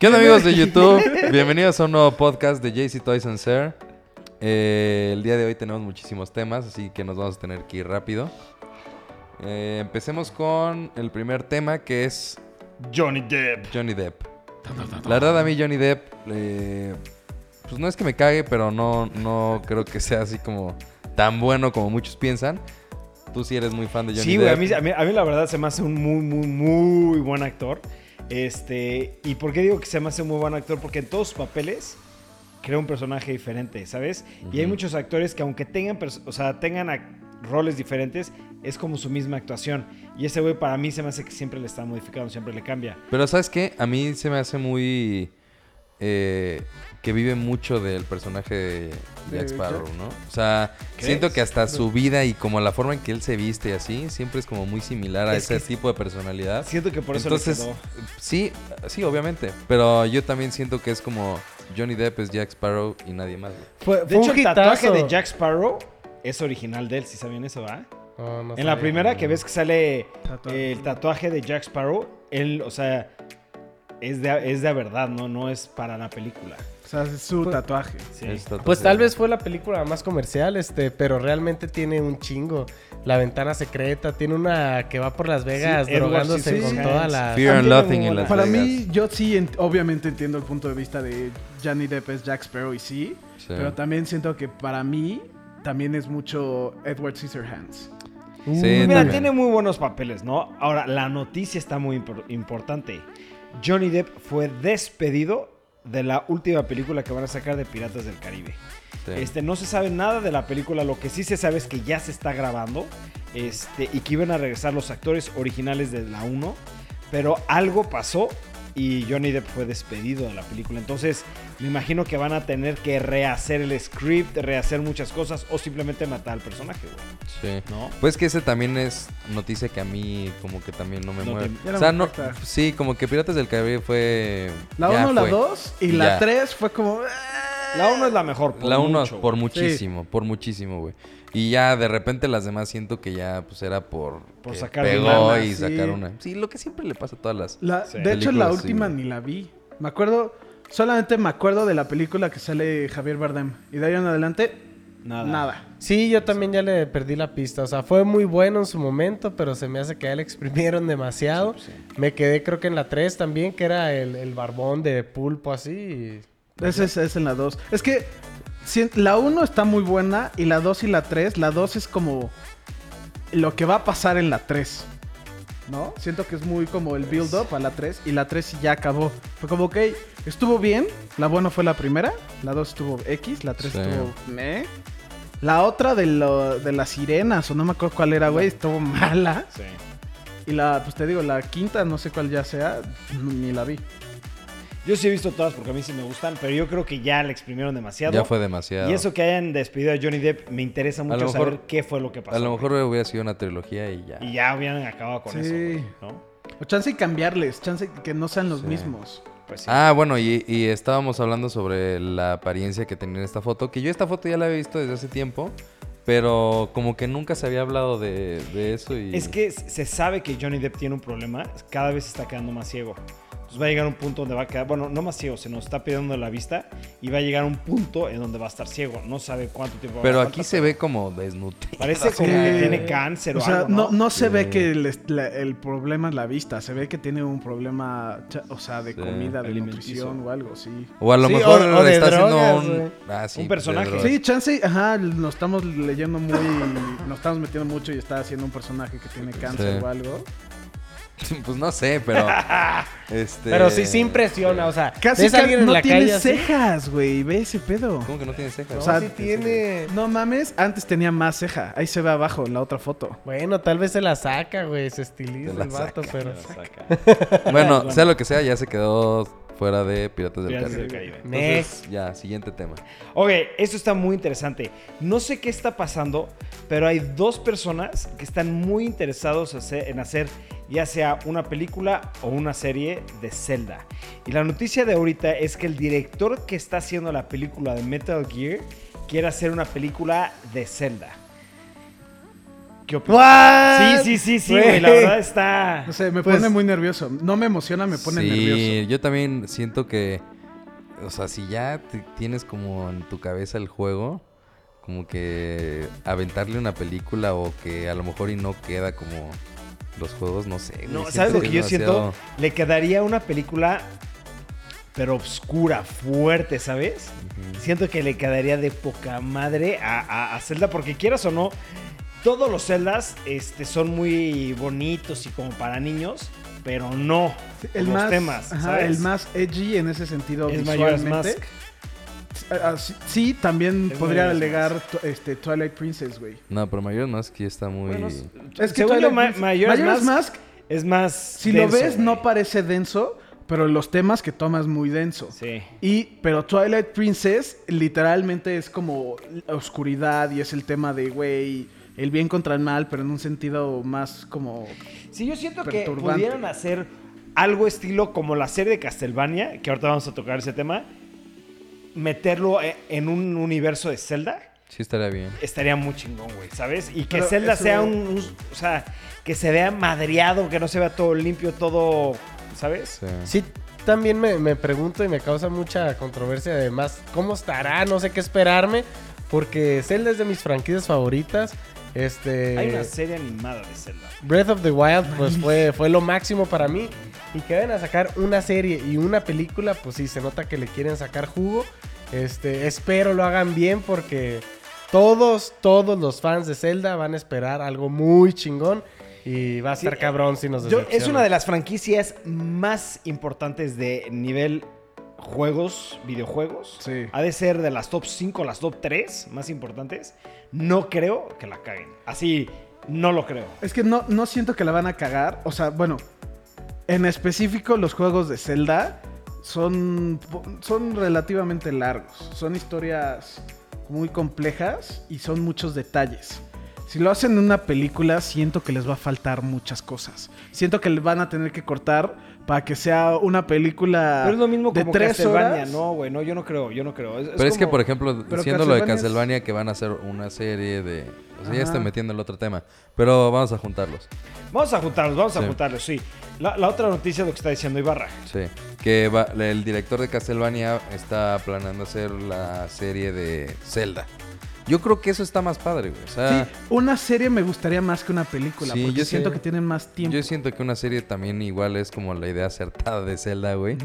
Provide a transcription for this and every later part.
¿Qué onda amigos de YouTube? Bienvenidos a un nuevo podcast de JC Toys and Sir. Eh, el día de hoy tenemos muchísimos temas, así que nos vamos a tener que ir rápido. Eh, empecemos con el primer tema que es Johnny Depp. Johnny Depp. La verdad a mí Johnny Depp, eh, pues no es que me cague, pero no, no creo que sea así como tan bueno como muchos piensan. Tú sí eres muy fan de Johnny Sí, güey, Depp. a mí, a, mí, a mí la verdad se me hace un muy, muy, muy buen actor. Este, ¿y por qué digo que se me hace un muy buen actor? Porque en todos sus papeles crea un personaje diferente, ¿sabes? Y hay muchos actores que aunque tengan, o sea, tengan roles diferentes, es como su misma actuación. Y ese güey para mí se me hace que siempre le está modificando, siempre le cambia. Pero ¿sabes qué? A mí se me hace muy... eh, que vive mucho del personaje de Jack ¿De Sparrow? ¿no? O sea, siento que hasta su vida y como la forma en que él se viste y así, siempre es como muy similar a Es ese tipo de personalidad. Siento que por eso Entonces, le quedó. sí, sí, obviamente. Pero yo también siento que es como Johnny Depp es Jack Sparrow y nadie más. Fue, De hecho, un el tatuaje de Jack Sparrow es original de él, si sabían eso, ¿va? No, no En la primera que ves que sale Tatuaje. el tatuaje de Jack Sparrow, él, o sea, es de, es de verdad, ¿no? No es para la película. O sea, es su Pues- tatuaje. Sí. Es tatuaje. Pues tal vez fue la película más comercial, este, pero realmente tiene un chingo. La ventana secreta, tiene una que va por Las Vegas Sí, Edward drogándose con toda la... Fear and muy en. Las Para Vegas. mí, yo sí, ent- obviamente entiendo el punto de vista de Johnny Depp es Jack Sparrow y sí, Sí. pero también siento que para mí también es mucho Edward Scissorhands. Sí, Mira, también. tiene muy buenos papeles, ¿no? Ahora, la noticia está muy impor- importante. Johnny Depp fue despedido de la última película que van a sacar de Piratas del Caribe. Sí. Este, no se sabe nada de la película, lo que sí se sabe es que ya se está grabando este, y que iban a regresar los actores originales de la 1, pero algo pasó y Johnny Depp fue despedido de la película. Entonces, me imagino que van a tener que rehacer el script, rehacer muchas cosas o simplemente matar al personaje, güey. Sí. ¿No? Pues que ese también es noticia que a mí como que también no me No mueve. no o sea, me no, afecta. sí, como que Piratas del Caribe fue... La ya 1, la fue. 2 y Y la ya. 3 fue como... La 1 es la mejor. Por La 1 mucho, por muchísimo, por muchísimo, güey. Y ya de repente las demás siento que ya pues era por... Por sacar pegó lana, y sí. sacar una... Sí, lo que siempre le pasa a todas las... La- Sí. De hecho, la última ni la vi. Me acuerdo, solamente me acuerdo de la película que sale Javier Bardem. Y de ahí en adelante, Nada. nada. Sí, yo también ya le perdí la pista. O sea, fue muy bueno en su momento, pero se me hace que a él le exprimieron demasiado. Sí, sí. Me quedé creo que en la 3 también, que era el, el barbón de pulpo así. y- Ese es, es en la 2. Es que si- la 1 está muy buena y la 2 y la 3, la 2 es como lo que va a pasar en la 3. ¿No? Siento que es muy como el build up a la 3 y la 3 ya acabó. Fue como, ok, estuvo bien. La buena fue la primera, la 2 estuvo X, la 3 Sí. estuvo meh. La otra de, lo- de las sirenas, o no me acuerdo cuál era, güey, estuvo mala. Sí. Y la, pues te digo, la quinta, no sé cuál ya sea, ni la vi. Yo sí he visto todas porque a mí sí me gustan, pero yo creo que ya le exprimieron demasiado. Ya fue demasiado. Y eso que hayan despedido a Johnny Depp, me interesa mucho mejor- saber qué fue lo que pasó. A lo güey. mejor hubiera sido una trilogía y ya. Y ya hubieran acabado con Sí. eso, güey, ¿no? O chance y cambiarles, chance que no sean los Sí. mismos. Pues sí. Ah, bueno, y, y estábamos hablando sobre la apariencia que tenía en esta foto, que yo esta foto ya la había visto desde hace tiempo, pero como que nunca se había hablado de, de eso y... Es que se sabe que Johnny Depp tiene un problema, cada vez está quedando más ciego. Entonces va a llegar un punto donde va a quedar, bueno, no más ciego, se nos está pidiendo la vista y va a llegar un punto en donde va a estar ciego. No sabe cuánto tiempo va a Pero aquí se ve como desnutrido. Parece como que tiene cáncer o, O sea, algo, no, no se Sí. ve que el, est- la- el problema es la vista, se ve que tiene un problema, o sea, de Sí. comida, de nutrición o algo, sí. O a lo Sí, mejor o- o de está drogas, haciendo un... Ah, sí, Un pues, personaje. Sí, chance, ajá, nos estamos leyendo muy, nos estamos metiendo mucho y está haciendo un personaje que tiene cáncer Sí. o algo. Pues no sé, pero... este... Pero sí, sí impresiona. O sea, Casi ves a que alguien en no la tiene calle así, cejas, güey, ve ese pedo. ¿Cómo que no tiene cejas? No, O sea, sí tiene... No mames, antes tenía más ceja, ahí se ve abajo en la otra foto. Bueno, tal vez se la saca, güey. Se estiliza Se la el vato, saca. pero... Bueno, sea lo que sea, ya se quedó fuera de Piratas del Piratas Caribe. del Caribe. Entonces, ya, siguiente tema. Ok, esto está muy interesante. No sé qué está pasando, pero hay dos personas que están muy interesados hacer- en hacer ya sea una película o una serie de Zelda. Y la noticia de ahorita es que el director que está haciendo la película de Metal Gear quiere hacer una película de Zelda. qué opinas? ¿What? Sí, sí, sí, sí, güey. La verdad está. No sé, me Pues- pone muy nervioso. No me emociona, me pone sí, nervioso. yo también siento que, o sea, si ya tienes como en tu cabeza el juego, como que aventarle una película o que a lo mejor y no queda como los juegos, no sé. No, ¿sabes lo que yo siento? Le quedaría una película, pero oscura, fuerte, ¿sabes? Siento que le quedaría de poca madre a, a- a Zelda, porque quieras o no, todos los Zeldas este, son muy bonitos y como para niños, pero no El los más, temas, ajá, ¿sabes? el más edgy en ese sentido es visualmente. Sí, también Es podría alegar este, Twilight Princess, güey. No, pero Mayor Mask sí está muy... Bueno, Es que Twilight Ma- Princess- Majora's Majora's Mask Mask, es más. si denso, lo ves, no parece denso, pero los temas que toma es muy denso. Sí. Y, pero Twilight Princess literalmente es como oscuridad y es el tema de, güey, el bien contra el mal, pero en un sentido más como... Sí, yo siento que pudieran hacer algo estilo como la serie de Castlevania, que ahorita vamos a tocar ese tema, meterlo e- en un universo de Zelda, Sí estaría bien. estaría muy chingón, güey, ¿sabes? Y que Pero Zelda eso- sea un, un- O sea, que se vea madreado, que no se vea todo limpio, todo... ¿Sabes? Sí. Sí, también me, me pregunto y me causa mucha controversia además, ¿cómo estará? No sé qué esperarme, porque Zelda es de mis franquicias favoritas. Este, Hay una serie animada de Zelda. Breath of the Wild pues fue, fue lo máximo para mí. Y que vayan a sacar una serie y una película, pues sí, se nota que le quieren sacar jugo. Este, espero lo hagan bien porque todos, todos los fans de Zelda van a esperar algo muy chingón. Y va a Sí, estar cabrón si nos Yo- es una de las franquicias más importantes de nivel juegos, videojuegos. Sí. Ha de ser de las top 5, las top 3 más importantes. No creo que la caguen. Así, no lo creo. Es que no, no siento que la van a cagar. O sea, bueno, en específico los juegos de Zelda son, son relativamente largos. Son historias muy complejas y son muchos detalles. Si lo hacen en una película, siento que les va a faltar muchas cosas. Siento que le van a tener que cortar para que sea una película Pero es lo mismo de como tres Castlevania. horas. No, güey, no, yo no creo, yo no creo. Es- es Pero es que, como- por ejemplo, siendo lo de Castlevania es- que van a hacer una serie de... O sea, ya estoy metiendo el otro tema. Pero vamos a juntarlos. Vamos a juntarlos, vamos a Sí. juntarlos, sí. La, la otra noticia es lo que está diciendo Ibarra. Sí. Que va- el director de Castlevania está planeando hacer la serie de Zelda. Yo creo que eso está más padre, güey. O sea, Sí, una serie me gustaría más que una película. Sí, porque yo siento sé. que tienen más tiempo. yo siento que una serie también igual es como la idea acertada de Zelda, güey.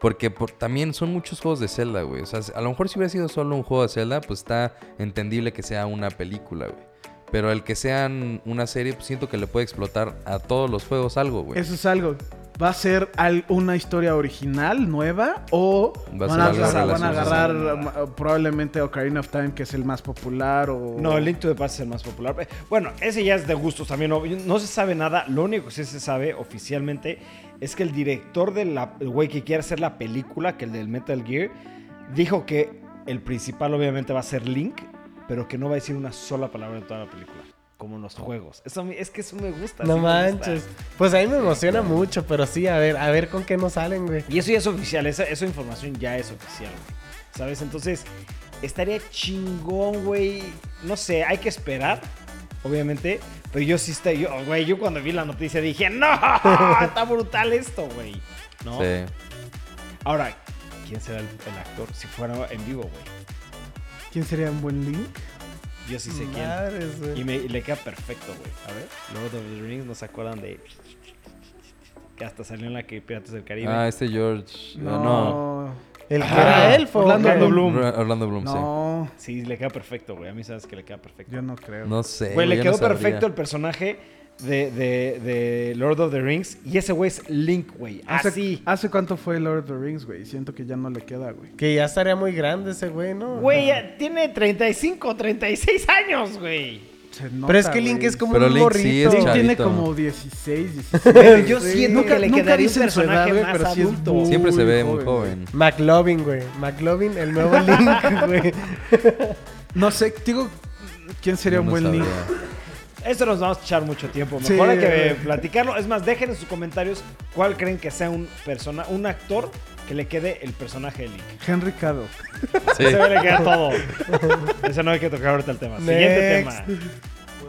Porque por- también son muchos juegos de Zelda, güey. O sea, a lo mejor si hubiera sido solo un juego de Zelda, pues está entendible que sea una película, güey. Pero el que sean una serie, pues siento que le puede explotar a todos los juegos algo, güey. Eso es algo. ¿Va a ser al- una historia original, nueva? ¿O Va a van, a, agarrar- van a relacionado. agarrar um, probablemente Ocarina of Time, que es el más popular? O... No, el Link to the Past es el más popular. Eh, Bueno, ese ya es de gustos también. No, no se sabe nada. Lo único que sí se sabe oficialmente es que el director del güey que quiere hacer la película, que el del Metal Gear, dijo que el principal obviamente va a ser Link, pero que no va a decir una sola palabra en toda la película. Como en los juegos. Eso, es que eso me gusta. No sí me gusta. manches. Pues a mí me emociona mucho, pero sí, a ver, a ver con qué nos salen, güey. Y eso ya es oficial, esa, esa información ya es oficial, güey. ¿Sabes? Entonces, estaría chingón, güey. No sé, hay que esperar, obviamente. Pero yo sí estoy, yo, güey, yo cuando vi la noticia dije, ¡No! Está brutal esto, güey. ¿No? Sí. Ahora, ¿quién será el, el actor si fuera en vivo, güey? ¿Quién sería un buen Link? Yo sí sé quién. Y, me, le queda perfecto, güey. A ver, Lord of the Rings, ¿no se acuerdan de...? Que hasta salió en la que Piratas del Caribe. Ah, este George... No. no. El que Ah, era elfo. Orlando güey. Bloom. Orlando Bloom, No, Sí, le queda perfecto, güey. A mí sabes que le queda perfecto. yo no creo. sí. No sé. Güey, le quedó no perfecto el personaje de, de- de Lord of the Rings. Y ese güey es Link, güey. ¿Hace, Así. ¿Hace cuánto fue Lord of the Rings, güey? Siento que ya no le queda, güey. Que ya estaría muy grande ese güey, ¿no? Güey, ya tiene 35, 36 años, güey. Nota, Pero es que Link es como Pero un Link sí morrito. es Link tiene como 16, 17. Pero yo Sí. siento Nunca- que le nunca quedaría un dicen su personaje güey, más pero sí es adulto. muy Siempre se ve muy joven. McLovin, güey. McLovin, el nuevo Link, güey. No sé, digo, ¿quién sería un buen Link? Esto nos vamos a echar mucho tiempo. Sí, Mejor hay que platicarlo. Es más, dejen en sus comentarios cuál creen que sea un persona, un actor que le quede el personaje de Link. Henry Cavill. Sí. Le queda todo. Ese no hay que tocar ahorita el tema. Siguiente Next. tema.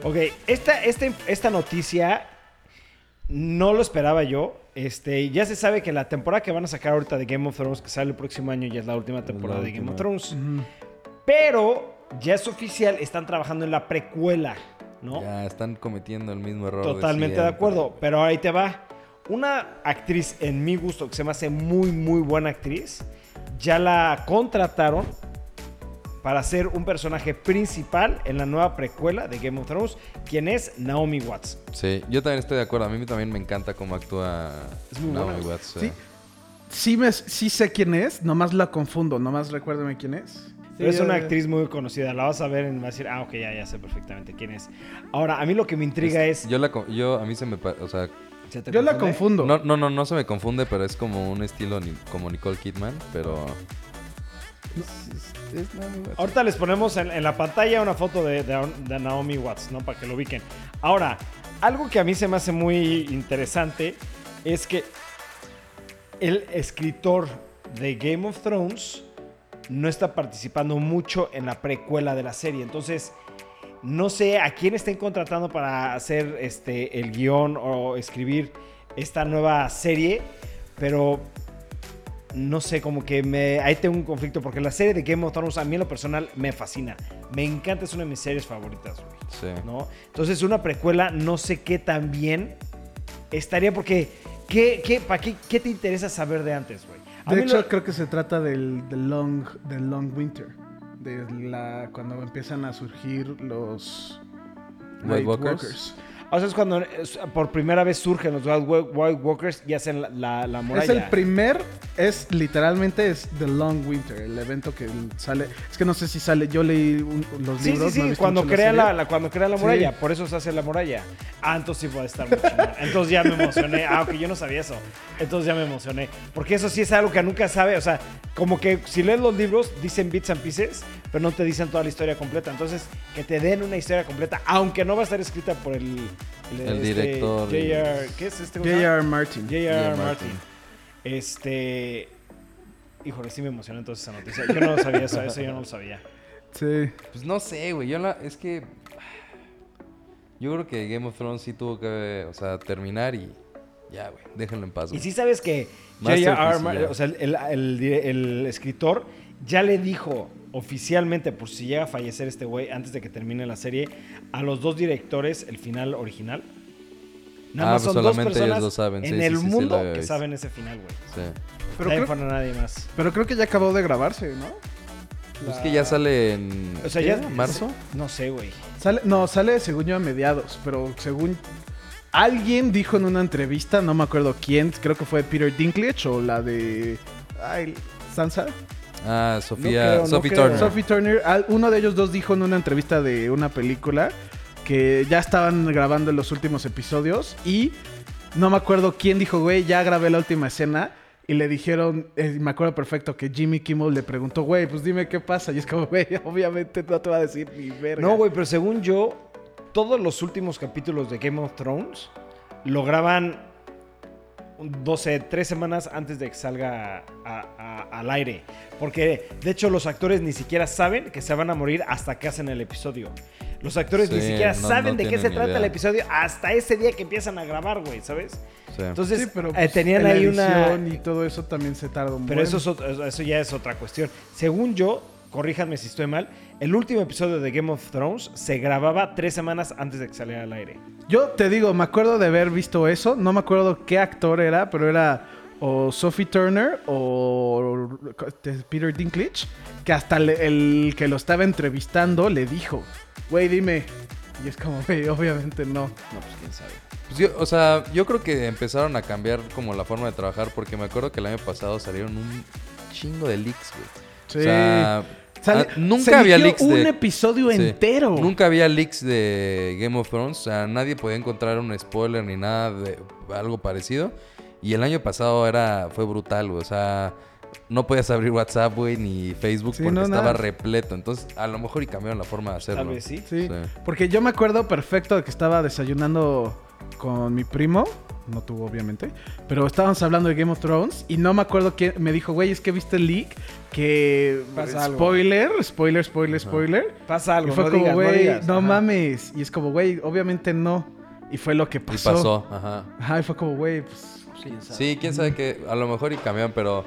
Ok, esta, esta, esta noticia no lo esperaba yo. Este, ya se sabe que la temporada que van a sacar ahorita de Game of Thrones, que sale el próximo año, ya es la última temporada de Game of Thrones. Pero ya es oficial, están trabajando en la precuela, ¿no? Ya están cometiendo el mismo error. Totalmente de, acuerdo. Pero ahí te va. Una actriz en mi gusto que se me hace muy, muy buena actriz, ya la contrataron para ser un personaje principal en la nueva precuela de Game of Thrones, quien es Naomi Watts. Sí, yo también estoy de acuerdo. A mí también me encanta cómo actúa Es muy Naomi buena. Watts. Sí. eh. Sí, me, sí sé quién es, nomás la confundo, nomás recuérdame quién es. Pero es una actriz muy conocida. La vas a ver y me vas a decir, ah, ok, ya, ya sé perfectamente quién es. Ahora, a mí lo que me intriga es. Yo, la, yo, a mí se me... O sea, ¿se te Yo la confundo. no, no, no, no se me confunde, pero es como un estilo ni- como Nicole Kidman, pero... Es, es. Ahorita les ponemos en, en la pantalla una foto de, de- de Naomi Watts, ¿no? Para que lo ubiquen. Ahora, algo que a mí se me hace muy interesante es que el escritor de Game of Thrones no está participando mucho en la precuela de la serie. Entonces, no sé a quién estén contratando para hacer este, el guion o escribir esta nueva serie, pero no sé, como que me, ahí tengo un conflicto porque la serie de Game of Thrones a mí en lo personal me fascina. Me encanta, es una de mis series favoritas, güey. Sí. ¿no? Entonces, una precuela no sé qué tan bien estaría porque ¿qué, qué, pa qué, qué te interesa saber de antes, güey? De hecho, lo- creo que se trata del, del long, del long winter. De la, cuando empiezan a surgir los White Walkers. O sea, es cuando es- por primera vez surgen los White Walkers y hacen la, la, la muralla. Es el primer, es literalmente es The Long Winter, el evento que sale. Es que no sé si sale, yo leí un- los Sí, libros. sí, no sí, visto cuando mucho crea la, la- cuando crea la Sí. muralla, por eso se hace la muralla. Ah, entonces sí puede estar muy chingón. Entonces ya me emocioné. Ah, ok, yo no sabía eso. Entonces ya me emocioné. Porque eso sí es algo que nunca sabe. O sea, como que si lees los libros, dicen bits and pieces, pero no te dicen toda la historia completa. Entonces, que te den una historia completa, aunque no va a estar escrita por el... El director y- J.R. ¿Qué es este? J.R. Martin. J.R. J.R. Martin. Martin. Este... Híjole, sí me emocionó entonces esa noticia. Yo no lo sabía eso, eso yo no lo sabía. Sí. Pues no sé, güey. Yo la... Es que... Yo creo que Game of Thrones sí tuvo que, o sea, terminar y... Ya, güey. Déjenlo en paz, Y güey. sí sabes que Masterpiece J.R.R. y Mar- ya. o sea, el, el- el di- el escritor ya le dijo oficialmente, por si llega a fallecer este güey antes de que termine la serie, a los dos directores el final original. Nada Ah, más pues son dos solamente ellos personas lo saben. en Sí, el sí, sí, mundo que saben ese final, güey. Sí. Pero Nadie creo, para nadie más. pero creo que ya acabó de grabarse, ¿no? Pues que ya sale en... O sea, ¿qué? ya... ¿Marzo? No sé, güey. Sale, no, sale según yo a mediados, pero según alguien dijo en una entrevista, no me acuerdo quién, creo que fue Peter Dinklage o la de ay, Sansa, Ah, Sofía... creo, no Sophie. Turner. Sophie Turner, uno de ellos dos dijo en una entrevista de una película que ya estaban grabando los últimos episodios y no me acuerdo quién dijo, güey, ya grabé la última escena. Y le dijeron, eh, me acuerdo perfecto, que Jimmy Kimmel le preguntó, güey, pues dime qué pasa. Y es como, güey, obviamente no te va a decir ni verga. No, güey, pero según yo, todos los últimos capítulos de Game of Thrones lo graban 12, 3 semanas antes de que salga a- a- al aire. Porque de hecho los actores ni siquiera saben que se van a morir hasta que hacen el episodio. Los actores ni siquiera no- saben no de qué se trata idea. el episodio hasta ese día que empiezan a grabar, güey, ¿sabes? Sí. Entonces, Sí, pero eh, pues, tenían ahí una... y todo eso también se tarda un Pero buen. eso, es eso ya es otra cuestión. Según yo, corríjanme si estoy mal, el último episodio de Game of Thrones se grababa tres semanas antes de que saliera al aire. Yo te digo, me acuerdo de haber visto eso. No me acuerdo qué actor era, pero era o Sophie Turner o Peter Dinklage. Que hasta le- el que lo estaba entrevistando le dijo, güey, dime. Y es como, güey, obviamente no. No, pues quién sabe. Pues yo, o sea, yo creo que empezaron a cambiar como la forma de trabajar porque me acuerdo que el año pasado salieron un chingo de leaks, güey. Sí. O sea, Sale- ah, nunca se había leaks un de... episodio Sí. entero. Nunca había leaks de Game of Thrones. O sea, nadie podía encontrar un spoiler ni nada de algo parecido. Y el año pasado era fue brutal, güey. O sea, no podías abrir WhatsApp, güey, ni Facebook Sí, porque no, estaba nada. repleto. Entonces, a lo mejor y cambiaron la forma de hacerlo. Tal vez sí. Sí, Sí. porque yo me acuerdo perfecto de que estaba desayunando con mi primo. No tuvo, obviamente. Pero estábamos hablando de Game of Thrones. Y no me acuerdo quién. Me dijo, güey, es que viste el leak. Que. Pasa algo. spoiler, spoiler, spoiler, spoiler. Pasa algo, y fue no como, digas, no güey, digas. no, mames. Y es como, güey, obviamente no. Y fue lo que Y pasó. pasó, ajá. Ajá, y fue como, güey, pues. ¿Quién sabe? Sí, quién sabe que a lo mejor y cambiaron, pero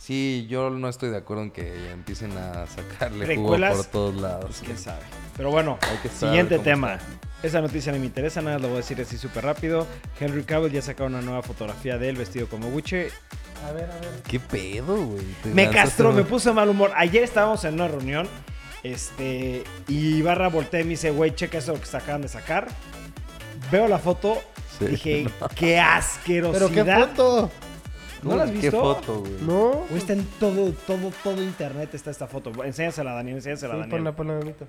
sí, yo no estoy de acuerdo en que empiecen a sacarle jugo ¿Precuelas? por todos lados. Pues, quién sabe. Pero bueno, Hay que saber siguiente tema. está. Esa noticia no me interesa nada, lo voy a decir así súper rápido. Henry Cavill ya sacó una nueva fotografía de él vestido como Witcher. A ver, a ver. ¿Qué pedo, güey? Me castró, me puso mal humor. Ayer estábamos en una reunión. Este. Y Barra voltea y me dice, güey, checa eso que se acaban de sacar. Veo la foto. Sí. Dije, qué asquerosidad. ¿Pero qué foto? ¿No la has ¿Qué visto? foto, güey? No. Güey, está en todo, todo, todo internet está esta foto. Enséñasela, Daniel, enséñasela, Sí, Daniel. ponla, ponla, bonito.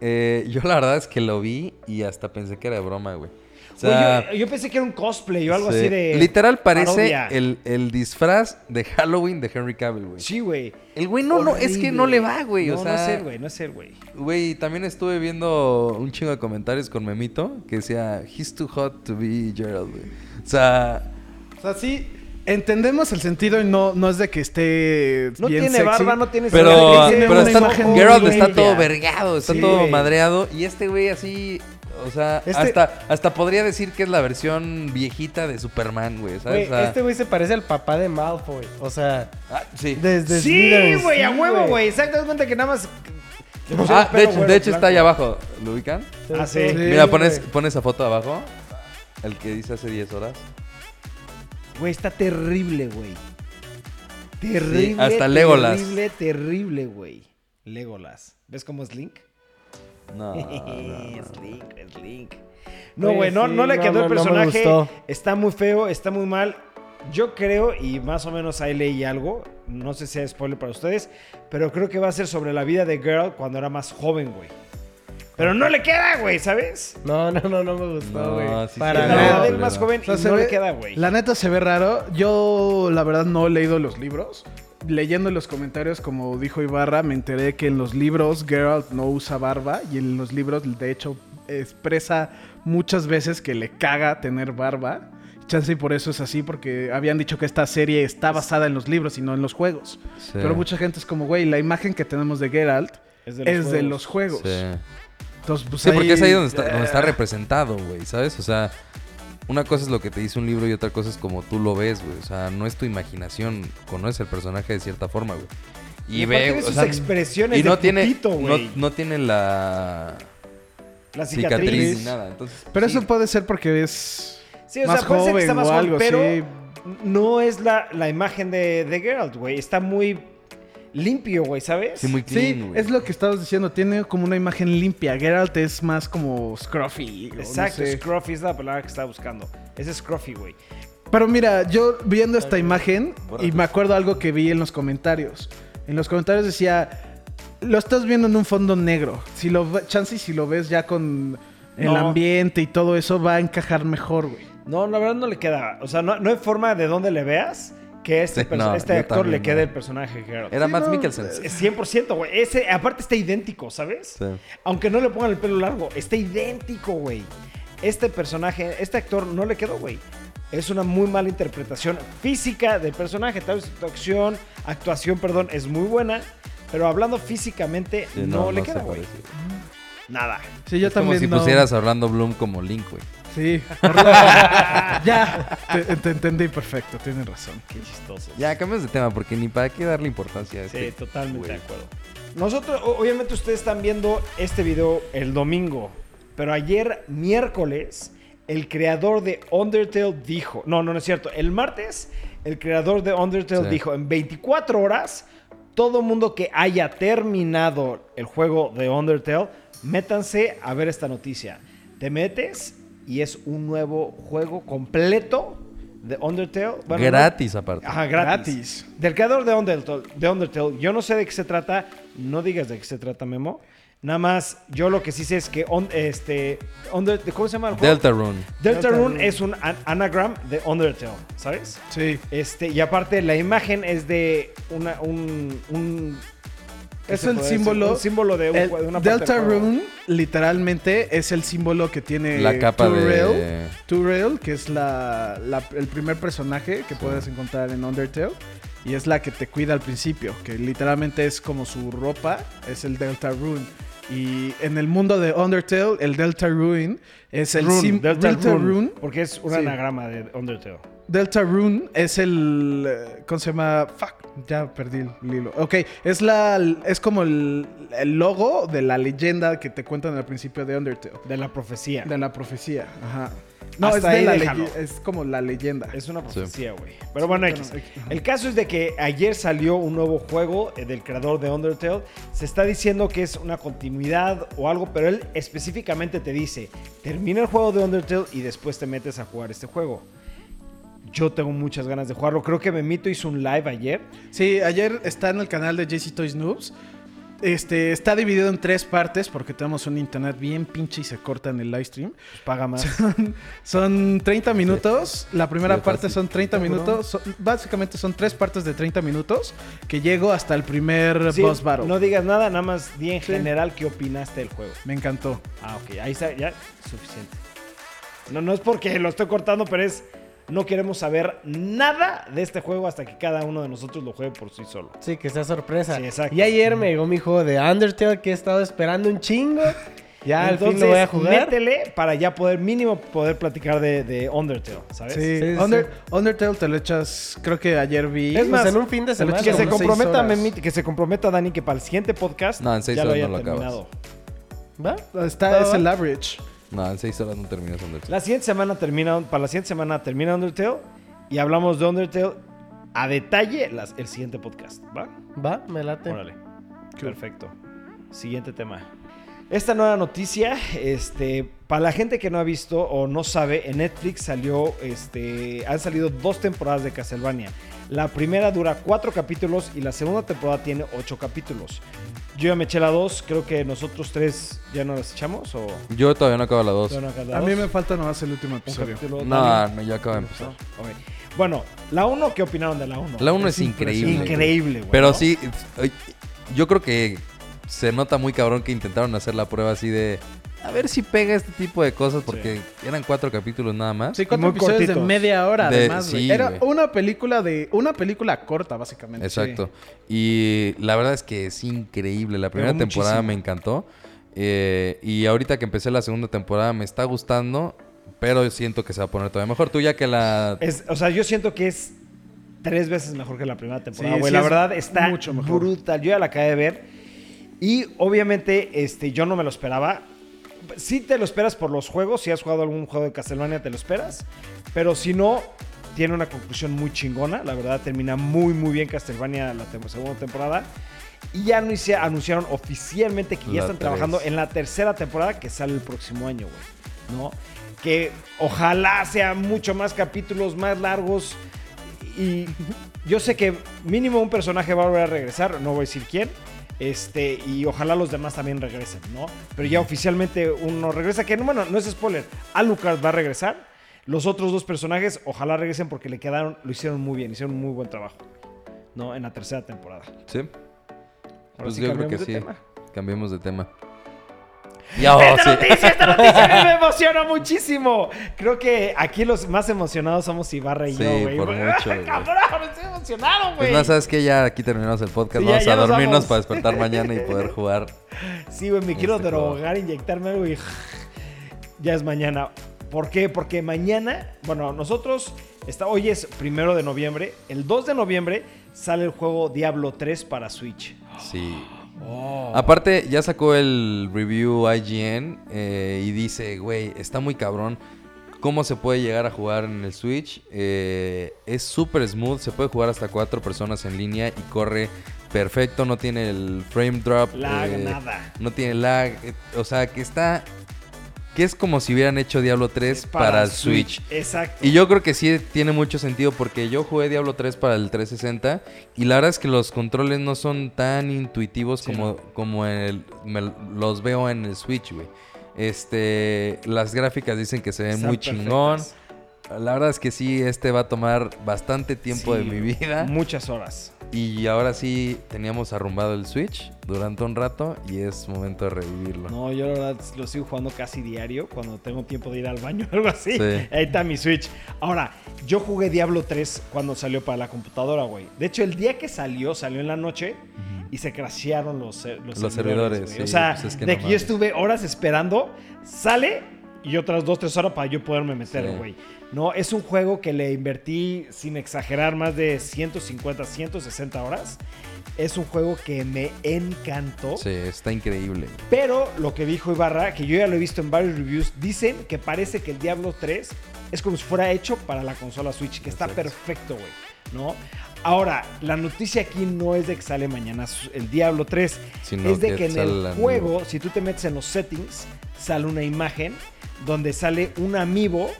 Eh, yo la verdad es que lo vi y hasta pensé que era de broma, güey. O Güey, sea, yo, yo pensé que era un cosplay o algo sí. así de. Literal parece el, el disfraz de Halloween de Henry Cavill, güey. Sí, güey. El güey no, no, es que no le va, güey. No, o sea, no es él, güey, no es él, güey. Güey, también estuve viendo un chingo de comentarios con Memito que decía, he's too hot to be Gerald, güey. O sea, O sea, sí, entendemos el sentido y no, no es de que esté No bien tiene sexy. barba, no tiene pero, tiene pero está, Geralt está todo vergado, está Sí, todo güey. madreado. Y este güey así, o sea, Este- hasta, hasta podría decir que es la versión viejita de Superman, güey, ¿sabes? Güey, O sea, este güey se parece al papá de Malfoy. O sea, ah, sí. desde Sí, güey, a huevo, güey. Exacto, cuenta que nada más. Ah, de hecho, de hecho está ahí abajo. ¿Lo ubican? Ah, sí. Sí, Mira, pones, pon esa foto abajo. El que dice hace 10 horas. Güey, está terrible, güey. Terrible. Sí, hasta Legolas. Terrible, terrible, güey. Legolas. ¿Ves cómo es Link? No, es Link, es Link. No, Güey, no, sí, no le no, quedó no, el personaje. está muy feo, está muy mal. Yo creo, y más o menos ahí leí algo, no sé si es spoiler para ustedes, pero creo que va a ser sobre la vida de Girl cuando era más joven, güey. Pero no le queda, güey, ¿sabes? No, no, no, no me gustó, No, güey. sí, Para sí, no, nada. del no, más no. joven O sea, y se no ve- le queda, güey. La neta se ve raro. Yo, la verdad, no he leído los libros. Leyendo los comentarios, como dijo Ibarra, me enteré que en los libros Geralt no usa barba. Y en los libros, de hecho, expresa muchas veces que le caga tener barba. Chance y por eso es así, porque habían dicho que esta serie está basada en los libros y no en los juegos. Sí. Pero mucha gente es como, güey, la imagen que tenemos de Geralt Es es de los, juegos. Sí. Entonces, pues, Sí, porque es ahí donde está, eh, donde está representado, güey, ¿sabes? O sea, una cosa es lo que te dice un libro y otra cosa es como tú lo ves, güey. O sea, no es tu imaginación, conoces el personaje de cierta forma, güey. Y, Y ve, o sus sea, expresiones y no de tiene, putito, no, no tiene la La cicatriz, cicatriz. ni nada. Entonces, Pero sí, eso puede ser porque es Sí, o más sea, puede ser que está más o algo pero no es la, la imagen de, de Geralt, güey. Está muy limpio, güey, ¿sabes? sí, muy Sí, clean, güey. es lo que estabas diciendo. Tiene como una imagen limpia. Geralt es más como scruffy. o no Exacto, sé. scruffy es la palabra que estaba buscando. Ese es scruffy, güey. Pero mira, yo viendo esta imagen y me acuerdo algo que vi en los comentarios. En los comentarios decía, lo estás viendo en un fondo negro. Si lo ve- chance y si lo ves ya con el No. ambiente y todo eso va a encajar mejor, güey. No, la verdad no le queda. O sea, no, no hay forma de donde le veas que este, Sí, perso- no, este actor también le no. quede el personaje de Geralt. Era Sí, Matt no, Mikkelsen. Es 100%, güey. Ese, aparte está idéntico, ¿sabes? Sí. Aunque no le pongan el pelo largo, está idéntico, güey. Este personaje, este actor no le quedó, güey. Es una muy mala interpretación física del personaje. Tal vez su acción, actuación, perdón, es muy buena. Pero hablando físicamente, Sí, no, le queda, güey. Nada. Sí, yo es como si no- pusieras a Orlando Bloom como Link, güey. Sí. ya, te, te entendí perfecto, tienes razón. Qué chistoso. Ya, cambiamos de tema porque ni para qué darle importancia a Sí, este. totalmente güey. de acuerdo. Nosotros, obviamente ustedes están viendo este video el domingo, pero ayer miércoles el creador de Undertale dijo, no, no, no es cierto, el martes el creador de Undertale Sí. dijo, en 24 horas, todo mundo que haya terminado el juego de Undertale, métanse a ver esta noticia. Te metes y es un nuevo juego completo de Undertale. Bueno, no- Gratis, aparte. Ajá, gratis. Gratis. Del creador de Undertale, de Undertale. Yo no sé de qué se trata. No digas de qué se trata, Memo. Nada más, yo lo que sí sé es que on- este, Under- ¿cómo se llama el juego? Deltarune. Deltarune Deltarune. es un an- anagram de Undertale, ¿sabes? Sí. Este, y aparte la imagen es de una, un, un ¿Qué Es el símbolo. Un símbolo de, un el jue- de una Delta. Rune, literalmente, es el símbolo que tiene La capa Turail. de... Turail, que es la, la- el primer personaje que puedes encontrar en Undertale. Y es la que te cuida al principio, que literalmente es como su ropa, es el Delta Rune. Y en el mundo de Undertale, el Delta Rune es el Rune, sim- Delta, Delta Rune, Rune. Porque es un Sí. anagrama de Undertale. Delta Rune es el. eh, ¿Cómo se llama? Fuck, ya perdí el hilo. Ok, es la. Es como el, el logo de la leyenda que te cuentan al principio de Undertale. De la profecía. De la profecía. Ajá. No, Hasta es de ahí la Es como la leyenda. Es una profecía, güey. Pero bueno. X. El caso es de que ayer salió un nuevo juego eh, del creador de Undertale. Se está diciendo que es una continuidad o algo, pero él específicamente te dice, termina el juego de Undertale y después te metes a jugar este juego. Yo tengo muchas ganas de jugarlo. Creo que Memito hizo un live ayer. Sí, ayer está en el canal de JC Toys Noobs. Este, está dividido en tres partes porque tenemos un internet bien pinche y se corta en el live stream. Pues paga más. Son 30 minutos. La primera parte son 30 minutos. Son- básicamente son tres partes de 30 minutos que llego hasta el primer Sí, boss battle. no digas nada, nada más di en Sí. general qué opinaste del juego. Me encantó. Ah, ok, ahí está, ya, suficiente. No, no es porque lo estoy cortando, pero es. No queremos saber nada de este juego hasta que cada uno de nosotros lo juegue por sí solo. Sí, que sea sorpresa. Sí, exacto. Y ayer me llegó mi juego de Undertale que he estado esperando un chingo. Ya al fin Entonces, lo voy a jugar. métele para ya poder, mínimo, poder platicar de, de Undertale, ¿sabes? Sí, Sí, sí, Under- sí. Undertale te lo echas, creo que ayer vi. Es más, en un fin de lo semana. Que se como seis comprometa. Memit- que se comprometa Dani que para el siguiente podcast No, en seis ya lo horas haya no lo terminado. ¿Va? Está, Va, es el average. No, en seis horas no terminas Undertale. La siguiente semana termina, para la siguiente semana termina Undertale y hablamos de Undertale a detalle las- el siguiente podcast, ¿va? Va, me late. Órale. Perfecto. Siguiente tema. Esta nueva noticia, este, para la gente que no ha visto o no sabe, en Netflix salió, este, han salido dos temporadas de Castlevania. La primera dura cuatro capítulos y la segunda temporada tiene ocho capítulos. Yo ya me eché la dos, creo que nosotros tres ya no las echamos o... Yo todavía no acabo la dos. todavía no acabas la A mí dos? me falta nomás el último Un episodio. capítulo, No, Dani. no, ya acabo de empezar. Ok. Bueno, la 1, ¿qué opinaron de la 1? La uno es increíble. Increíble, güey. Pero ¿no? sí, ay, yo creo que se nota muy cabrón que intentaron hacer la prueba así de... A ver si pega este tipo de cosas porque eran cuatro capítulos nada más. Sí, cuatro muy episodios de media hora, De- además, sí, Era güey. una película de. Una película corta, básicamente. Exacto. Y la verdad es que es increíble. La primera temporada muchísimo. me encantó. Eh, y ahorita que empecé la segunda temporada me está gustando. Pero siento que se va a poner todavía mejor. Tú ya que la... Es- o sea, yo siento que es tres veces mejor que la primera temporada, Sí, güey. sí la es verdad está mucho mejor. brutal. Yo ya la acabé de ver. Y obviamente, este, yo no me lo esperaba. Sí te lo esperas por los juegos. Si has jugado algún juego de Castlevania, te lo esperas. Pero si no, tiene una conclusión muy chingona. La verdad, termina muy, muy bien Castlevania la segunda temporada. Y ya anuncia- anunciaron oficialmente que ya La están tres. trabajando en la tercera temporada que sale el próximo año, güey. ¿No? Que ojalá sea mucho más capítulos, más largos. Y yo sé que mínimo un personaje va a volver a regresar, no voy a decir quién. Este, y ojalá los demás también regresen, ¿no? Pero ya oficialmente uno regresa, que bueno, no es spoiler. Alucard va a regresar. Los otros dos personajes, ojalá regresen porque le quedaron, lo hicieron muy bien, hicieron un muy buen trabajo, ¿no? En la tercera temporada. Sí. Ahora Pues sí yo creo que sí. tema. Cambiemos de tema. Ya, oh, ¡Esta sí. noticia, esta noticia a mí me emociona muchísimo! Creo que aquí los más emocionados somos Ibarra y Sí, yo, güey. por mucho. ¡Cabrón! Estoy emocionado, Pues güey. no, ¿sabes qué? Ya aquí terminamos el podcast. Sí, vamos ya a nos dormirnos vamos. para despertar mañana y poder jugar. Sí, güey, me quiero Este drogar, inyectarme algo y ya es mañana. ¿Por qué? Porque mañana, bueno, nosotros, está, hoy es primero de noviembre, el 2 de noviembre sale el juego Diablo 3 para Switch. Sí. Oh. Aparte, ya sacó el review IGN eh, y dice, güey, está muy cabrón. ¿Cómo se puede llegar a jugar en el Switch? Eh, es súper smooth, se puede jugar hasta cuatro personas en línea y corre perfecto, no tiene el frame drop. Lag, eh, nada. No tiene lag, o sea, que está... Que es como si hubieran hecho Diablo 3 para, el Switch. Exacto. Y yo creo que sí tiene mucho sentido porque yo jugué Diablo 3 para el 360 y la verdad es que los controles no son tan intuitivos Sí, como, como el, me- los veo en el Switch, güey. Este, las gráficas dicen que se ven Están muy chingón. La verdad es que sí, este va a tomar bastante tiempo de mi vida. Muchas horas. Y ahora sí teníamos arrumbado el Switch durante un rato y es momento de revivirlo. No, yo la verdad lo sigo jugando casi diario cuando tengo tiempo de ir al baño o algo así. Sí. Ahí está mi Switch. Ahora, yo jugué Diablo 3 cuando salió para la computadora, güey. De hecho, el día que salió, salió en la noche y se crashearon los, los, Los servidores, sí, o sea, pues es que de no que yo estuve horas esperando, sale y otras dos, tres horas para yo poderme meter, Sí. güey. No, es un juego que le invertí, sin exagerar, más de 150, 160 horas. Es un juego que me encantó. Sí, está increíble. Pero lo que dijo Ibarra, que yo ya lo he visto en varios reviews, dicen que parece que el Diablo 3 es como si fuera hecho para la consola Switch, que está perfecto, güey. ¿No? Ahora, la noticia aquí no es de que sale mañana el Diablo 3, Sino es de que que en el juego, si tú te metes en los settings, sale una imagen donde sale un amiibo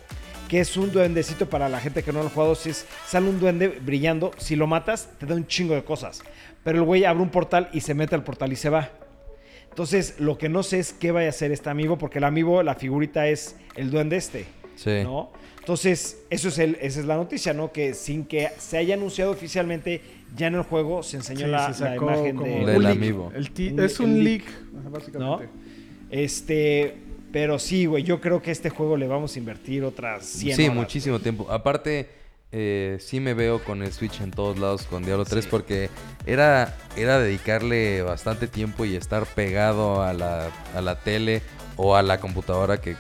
que es un duendecito para la gente que no lo ha jugado. Si es- sale un duende brillando, si lo matas, te da un chingo de cosas. Pero el güey abre un portal y se mete al portal y se va. Entonces, lo que no sé es qué vaya a hacer este amiibo, porque el amiibo, la figurita es el duende este, Sí. ¿no? Entonces, eso es el, esa es la noticia, ¿no? Que sin que se haya anunciado oficialmente, ya en el juego se enseñó Sí, la, se la sacó imagen como de... Del Un- es el un leak. básicamente. Este, pero sí, güey, yo creo que este juego le vamos a invertir otras 100 Sí, horas, muchísimo tiempo. Aparte, eh, sí me veo con el Switch en todos lados con Diablo 3 Sí. porque era, era dedicarle bastante tiempo y estar pegado a la, a la tele o a la computadora que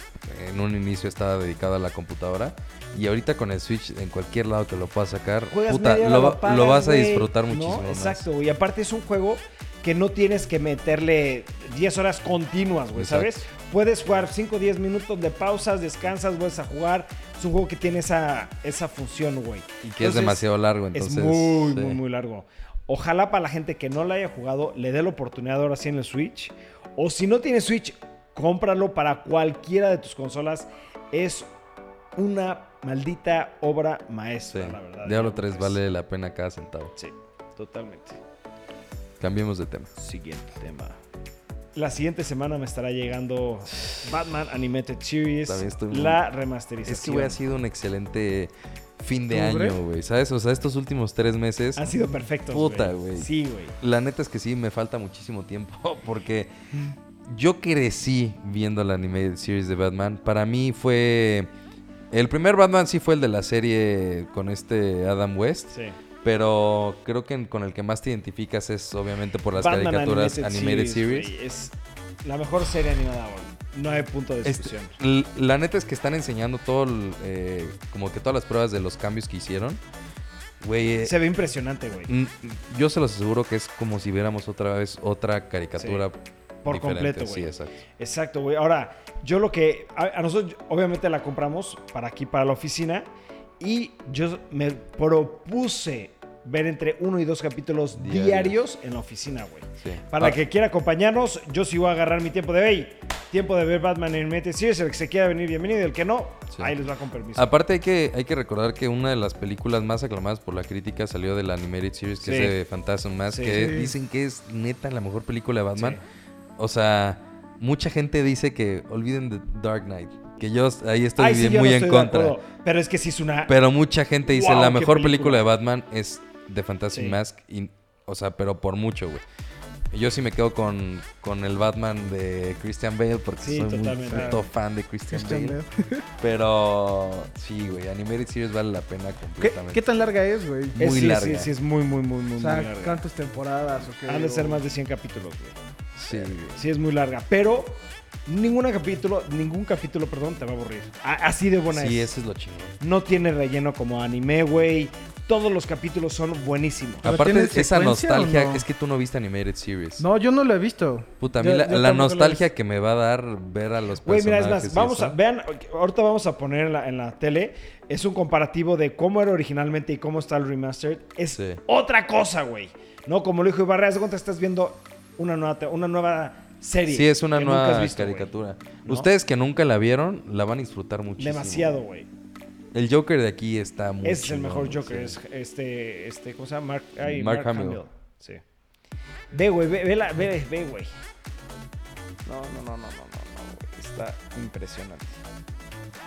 en un inicio estaba dedicado a la computadora. Y ahorita con el Switch en cualquier lado que lo puedas sacar, Juegas puta, lo, vas a disfrutar ¿no? muchísimo más. Exacto, güey. Aparte es un juego que no tienes que meterle 10 horas continuas, güey. ¿sabes? Puedes jugar 5 o 10 minutos de pausas, descansas, vuelves a jugar. Es un juego que tiene esa, esa función, güey. Y que es demasiado largo, entonces... es muy, sí. muy, muy largo. Ojalá para la gente que no la haya jugado, le dé la oportunidad ahora sí en el Switch. O si no tiene Switch, cómpralo para cualquiera de tus consolas. Es una maldita obra Sí. maestra, la verdad. Diablo 3 vale la pena cada centavo. Sí, totalmente. Cambiemos de tema. Siguiente tema. La siguiente semana me estará llegando Batman Animated Series, También estoy muy- la remasterización. Es que, güey, ha sido un excelente fin de ¿Octubre? año, güey. ¿Sabes? O sea, estos últimos tres meses... Han sido perfectos. Puta, güey. Sí, güey. La neta es que sí, me falta muchísimo tiempo porque yo crecí viendo la animated series de Batman. Para mí fue... El primer Batman sí fue el de la serie con este Adam West, Sí. Pero creo que con el que más te identificas es obviamente por las Batman caricaturas Animated, Series. güey, es la mejor serie animada, güey. No hay punto de Este, discusión. l- la neta es que están enseñando todo, el, eh, como que todas las pruebas de los cambios que hicieron. Güey, eh, Se ve impresionante, güey. yo se los aseguro que es como si viéramos otra vez otra caricatura Por diferente. completo, Sí, güey. exacto. Exacto, güey. Ahora, yo lo que. A, a nosotros, obviamente, la compramos para aquí, para la oficina. Y yo me propuse ver entre uno y dos capítulos Diarios. diarios, en la oficina, güey. Sí. Para Ah, el que quiera acompañarnos, yo sí voy a agarrar mi tiempo de hey, tiempo de ver Batman en Animated Series. El que se quiera venir, bienvenido. El que no, Sí. ahí les va con permiso. Aparte hay que, hay que recordar que una de las películas más aclamadas por la crítica salió de la Animated Series, que Sí. es de Phantasm que dicen que es neta la mejor película de Batman. O sea, mucha gente dice que olviden The Dark Knight, que yo ahí estoy Ay, sí, bien yo muy no en estoy contra. Pero es que sí es una. Pero mucha gente dice Wow, la mejor película. película de Batman es The Phantasm Sí. Mask, y, o sea, pero por mucho, güey. Yo sí me quedo con, con el Batman de Christian Bale porque Sí, soy muy puto fan de Christian, Christian Bale. Bale. Pero sí, güey, Animated Series vale la pena ¿Qué, completamente. qué tan larga es, güey? es- muy sí, larga. Sí, sí, es muy, muy, muy, muy, O muy sea, larga. ¿cuántas temporadas o qué? Han de ser más de 100 capítulos, güey. Sí, güey. Sí, es muy larga. Pero ningún capítulo, ningún capítulo, perdón, te va a aburrir. A- Así de buena Sí, es. ese es lo chingón. No tiene relleno como anime, güey. Todos los capítulos son buenísimos. ¿Pero Aparte, tiene esa secuencia o nostalgia, no? es que tú no viste Animated Series. No, yo no lo he visto. Puta, a mí Yo- la, yo la tampoco lo he nostalgia que me va a dar ver a los Güey, mira, personajes. es más, y vamos a, eso. vean, ahorita vamos a poner en la, en la tele, es un comparativo de cómo era originalmente y cómo está el remastered. Es Sí. otra cosa, güey. No, como lo dijo Ibarra, haz de cuenta que estás viendo una nueva, te- una nueva serie. Sí, es una nueva visto, caricatura. ¿No? Ustedes que nunca la vieron, la van a disfrutar muchísimo. Demasiado, güey. El Joker de aquí está muy Ese es el mejor Joker, sí. es este, este, ¿cómo se llama? Mark, ay, Mark Mark, Hamill. Hamill. Sí. Ve, güey, ve, ve, la- ve, ve, güey. No, no, no, no, no, no, no, güey. Está impresionante.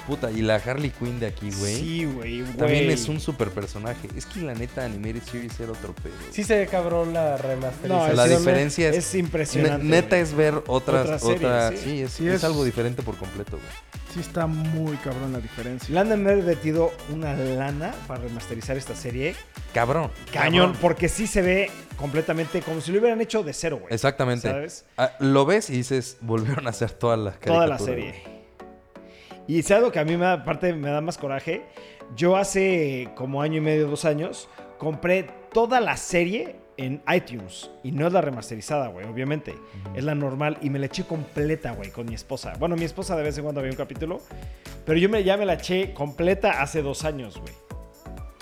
Puta, y la Harley Quinn de aquí, güey. Sí, güey, güey. También es un super personaje. Es que la neta Animated Series era otro pedo. Sí se ve cabrón la No, remasterización. la diferencia es, es impresionante. ne- neta güey. es ver otras, Otra serie, otra, sí. sí, es, Sí, es es- algo diferente por completo, güey. Sí está muy cabrón la diferencia. Le han de haber metido una lana para remasterizar esta serie. Cabrón. Cañón, cabrón. porque sí se ve completamente como si lo hubieran hecho de cero, güey. Exactamente. ¿Sabes? Ah, lo ves y dices, volvieron a hacer toda la Toda la serie. güey. Y ¿sabes lo que a mí me da, aparte me da más coraje? Yo hace como año y medio, dos años, compré toda la serie en iTunes. Y no es la remasterizada, güey, obviamente. Es la normal. Y me la eché completa, güey, con mi esposa. Bueno, mi esposa de vez en cuando había un capítulo. Pero yo me, ya me la eché completa hace dos años, güey.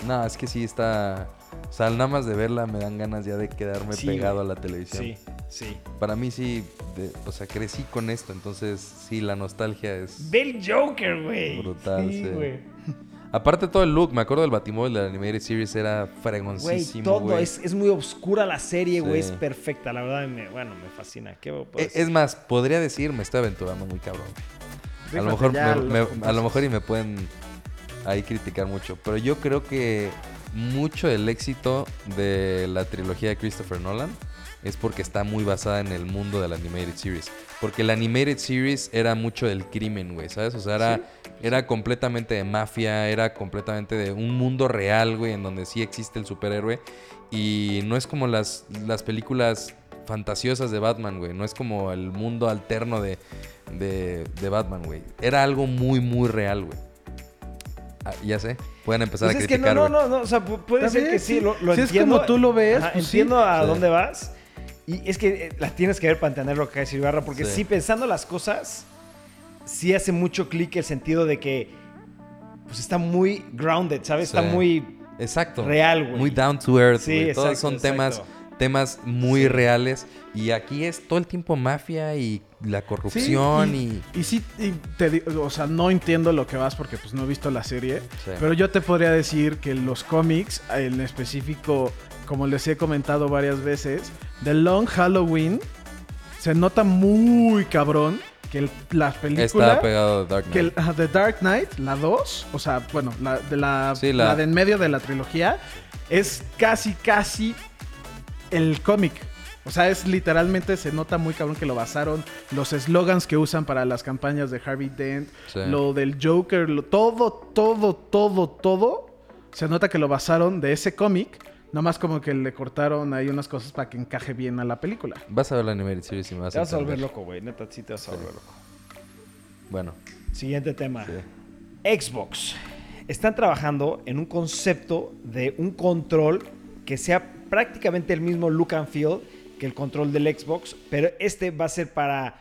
No, es que sí está... O sea, nada más de verla me dan ganas ya de quedarme Sí, pegado güey. a la televisión. Sí, sí. Para mí sí, de- o sea, crecí con esto, entonces sí, la nostalgia es Ve el Joker, güey. brutal. Sí, sí. güey. Aparte todo el look, me acuerdo del Batimóvil de la Animated Series era Güey, fregoncísimo, todo güey. es, es muy oscura la serie, güey. Sí. Es perfecta, la verdad. Me, bueno, me fascina. ¿Qué puedo E-? Es más, podría decir, me estoy aventurando muy cabrón. A lo mejor, me- lo me- a lo mejor y me pueden ahí criticar mucho, pero yo creo que mucho del éxito de la trilogía de Christopher Nolan es porque está muy basada en el mundo de la Animated Series. Porque la Animated Series era mucho del crimen, güey, ¿sabes? O sea, era, era completamente de mafia, era completamente de un mundo real, güey, en donde sí existe el superhéroe. Y no es como las, las películas fantasiosas de Batman, güey. No es como el mundo alterno de, de, de Batman, güey. Era algo muy, muy real, güey. Ah, ya sé, pueden empezar Pues a es que no, criticar, no, no, no, o sea, pu- puede ser que sí, sí. lo, lo Si es entiendo. como tú lo ves, Ajá, pues sí. entiendo a Sí. dónde vas. Y es que eh, la tienes que ver para entender lo que decir Ibarra, porque sí. Sí. pensando las cosas, sí hace mucho clic el sentido de que pues está muy grounded, ¿sabes? Sí. Está muy Exacto. real, güey. Muy down to earth, Sí, güey. Todos exacto, son temas, exacto. temas muy reales. Y aquí es todo el tiempo mafia y la corrupción Sí, y... y, sí, y te o sea, no entiendo lo que vas porque pues no he visto la serie, Sí. pero yo te podría decir que los cómics, en específico, como les he comentado varias veces, The Long Halloween se nota muy cabrón que el- la película Está pegado a Dark Knight. que el- The Dark Knight, la 2, o sea, bueno, la de la, Sí, la- la de en medio de la trilogía, es casi, casi el cómic. O sea, es literalmente, se nota muy cabrón que lo basaron, los eslogans que usan para las campañas de Harvey Dent, Sí. lo del Joker, lo- todo, todo, todo, todo, se nota que lo basaron de ese cómic, nomás como que le cortaron ahí unas cosas para que encaje bien a la película. Vas a ver la Animated Series y me vas Te a vas a volver loco, güey. Neta, sí te vas a Sí. volver loco. Bueno, Siguiente tema. sí. Xbox. Están trabajando en un concepto de un control que sea prácticamente el mismo look and feel que el control del Xbox, pero este va a ser para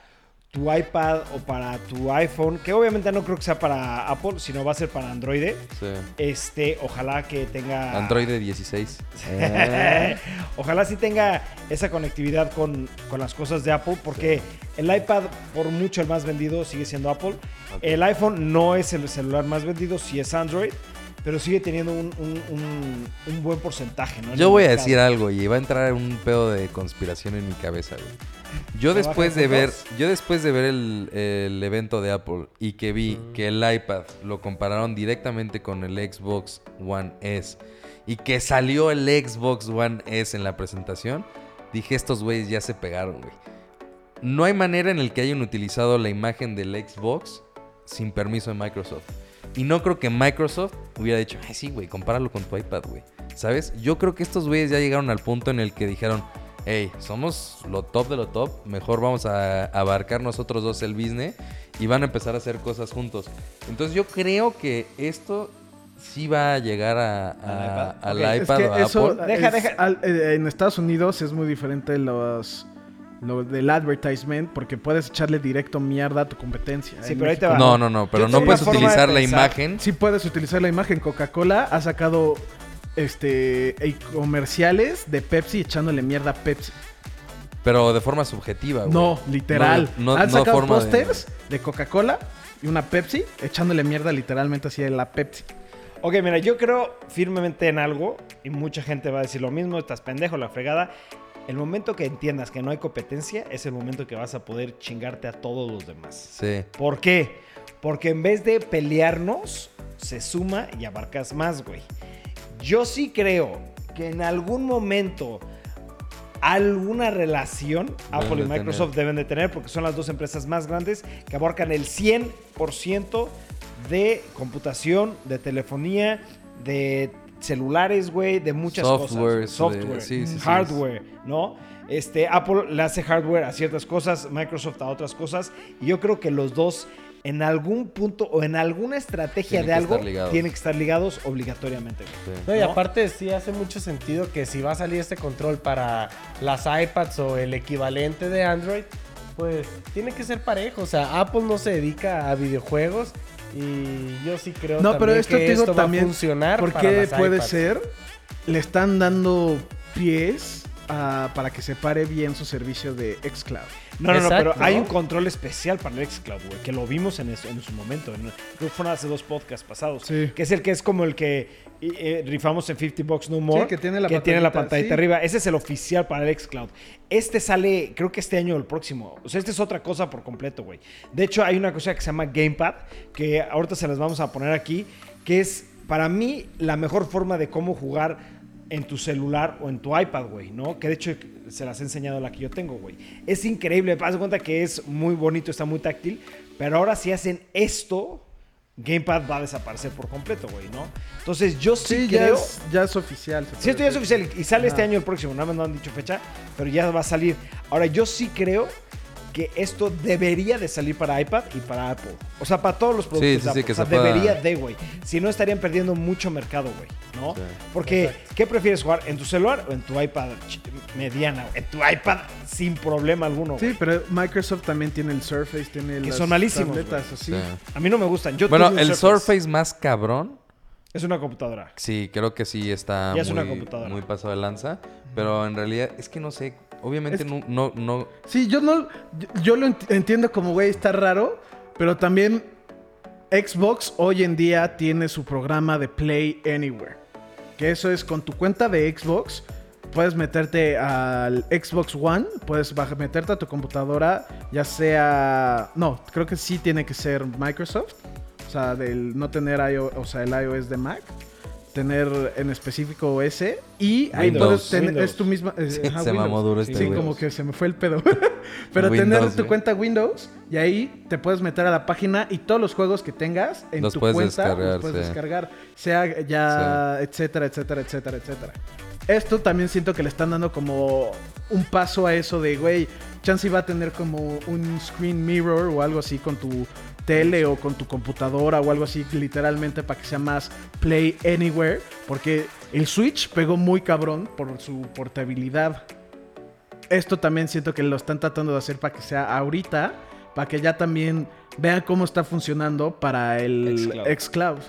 tu iPad o para tu iPhone, que obviamente no creo que sea para Apple, sino va a ser para Android. sí. Este, ojalá que tenga Android 16. Eh, Ojalá sí tenga esa conectividad con, con las cosas de Apple, porque el iPad, por mucho el más vendido, sigue siendo Apple. El iPhone no es el celular más vendido, sí es Android, pero sigue teniendo un, un- un- un buen porcentaje. ¿no? Yo voy a decir algo y va a entrar un pedo de conspiración en mi cabeza, güey. Yo ¿Te después de ver, yo después de ver el, el evento de Apple y que vi que el iPad lo compararon directamente con el Xbox One S y que salió el Xbox One S en la presentación, dije estos güeyes ya se pegaron, güey. No hay manera en el que hayan utilizado la imagen del Xbox sin permiso de Microsoft. Y no creo que Microsoft hubiera dicho, ay, sí, güey, compáralo con tu iPad, güey. ¿Sabes? Yo creo que estos güeyes ya llegaron al punto en el que dijeron, hey, somos lo top de lo top, mejor vamos a abarcar nosotros dos el business y van a empezar a hacer cosas juntos. Entonces yo creo que esto sí va a llegar a, a- ¿Al al iPad? iPad, es que o a eso Apple. Deja, es- deja. al- eh, en Estados Unidos es muy diferente los lo del advertisement porque puedes echarle directo mierda a tu competencia. Sí, pero ahí te va. No, no, no, pero Yo no puedes utilizar la imagen. Sí puedes utilizar la imagen. Coca-Cola ha sacado este eh, comerciales de Pepsi echándole mierda a Pepsi. Pero de forma subjetiva, güey. No, literal. No, no- Han no sacado de- pósters de, Coca-Cola y una Pepsi echándole mierda literalmente así a la Pepsi. Ok, mira, yo creo firmemente en algo y mucha gente va a decir lo mismo, estás pendejo, la fregada. El momento que entiendas que no hay competencia es el momento que vas a poder chingarte a todos los demás. Sí. ¿Por qué? Porque en vez de pelearnos, se suma y abarcas más, güey. Yo sí creo que en algún momento alguna relación Apple y Microsoft deben de tener porque son las dos empresas más grandes que abarcan el 100% de computación, de telefonía, de celulares, güey, de muchas Softwares, cosas. Software, de- sí, sí, sí. hardware, ¿no? Este, Apple le hace hardware a ciertas cosas, Microsoft a otras cosas, y yo creo que los dos en algún punto o en alguna estrategia Tienen de algo tienen que estar ligados obligatoriamente. No, y ¿no? aparte sí hace mucho sentido que si va a salir este control para las iPads o el equivalente de Android, pues tiene que ser parejo. O sea, Apple no se dedica a videojuegos y yo sí creo No, pero esto que te digo esto también. va a funcionar ¿Por para qué las puede iPads. ser? Le están dando pies a- para que se pare bien su servicio de xCloud. No, no, no, pero hay un control especial para el xCloud, güey, que lo vimos en, eso- en su momento. en- creo que fueron hace dos podcasts pasados. Sí. Que es el que es como el que eh, rifamos en 50 Bucks No More. Sí, que tiene la tiene la pantallita, pantallita sí. arriba. Ese es el oficial para el xCloud. Este sale, creo que este año o el próximo. O sea, este es otra cosa por completo, güey. De hecho, hay una cosa que se llama Gamepad, que ahorita se las vamos a poner aquí, que es para mí la mejor forma de cómo jugar en tu celular o en tu iPad, güey, ¿no? Que de hecho se las he enseñado la que yo tengo, güey. Es increíble, haz de cuenta que es muy bonito, está muy táctil, pero ahora si hacen esto, Gamepad va a desaparecer por completo, güey, ¿no? Entonces yo sí, Sí, ya, creo... es, ya es oficial. Sí, esto ya es oficial y sale este año el próximo, nada más no han dicho fecha, pero ya va a salir. Ahora, yo sí creo que esto debería de salir para iPad y para Apple. O sea, para todos los productos sí, de sí, Apple. que o sea, se pueda- debería de, güey. Si no, estarían perdiendo mucho mercado, güey, ¿no? Sí. Porque, ¿qué prefieres jugar? ¿En tu celular o en tu iPad mediana? En tu iPad sin problema alguno, Sí, pero Microsoft también tiene el Surface, tiene Que las son malísimos, tabletas, así. Sí. A mí no me gustan. Yo Bueno, el Surface más cabrón, Es una computadora. sí, creo que sí está Ya es una muy, computadora. muy pasado de lanza. Pero en realidad, es que no sé. Obviamente Es no, no, no- Sí, yo no. Yo, yo lo ent- entiendo como, güey, está raro. Pero también Xbox hoy en día tiene su programa de Play Anywhere. Que eso es con tu cuenta de Xbox. Puedes meterte al Xbox One. Puedes meterte a tu computadora. Ya sea. No, creo que sí tiene que ser Microsoft. O sea, del no tener iOS, o sea, el iOS de Mac. Tener en específico ese. Y ahí Windows, puedes tener. Windows. Es tu misma. eh, Sí, ajá, se mamó duro este Sí, como que se me fue el pedo. Pero Windows, tener tu cuenta Windows y ahí te puedes meter a la página y todos los juegos que tengas en Los tu puedes cuenta descargar, los puedes sí. descargar. Sea ya, etcétera, etcétera, etcétera, etcétera. Esto también siento que le están dando como un paso a eso de, güey, chance va a tener como un screen mirror o algo así con tu tele o con tu computadora o algo así, literalmente para que sea más Play Anywhere, porque el Switch pegó muy cabrón por su portabilidad. Esto también siento que lo están tratando de hacer para que sea ahorita, para que ya también vean cómo está funcionando para el Xcloud. xCloud.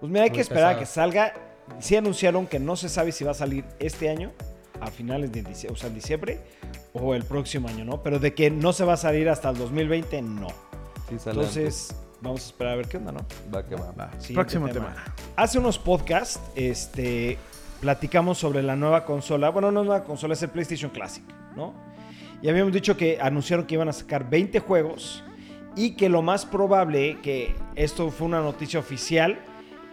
Pues mira, hay Muy que esperar a que salga. Sí anunciaron que no se sabe si va a salir este año, a finales de diciembre, o sea, en diciembre, o el próximo año, ¿no? Pero de que no se va a salir hasta el 2020, no. Sí sale Entonces, vamos a esperar a ver qué onda, ¿no? Va que va. Siguiente Próximo tema. Hace unos podcasts, este, platicamos sobre la nueva consola. Bueno, no es nueva consola, es el PlayStation Classic, ¿no? Y habíamos dicho que anunciaron que iban a sacar 20 juegos y que lo más probable, que esto fue una noticia oficial,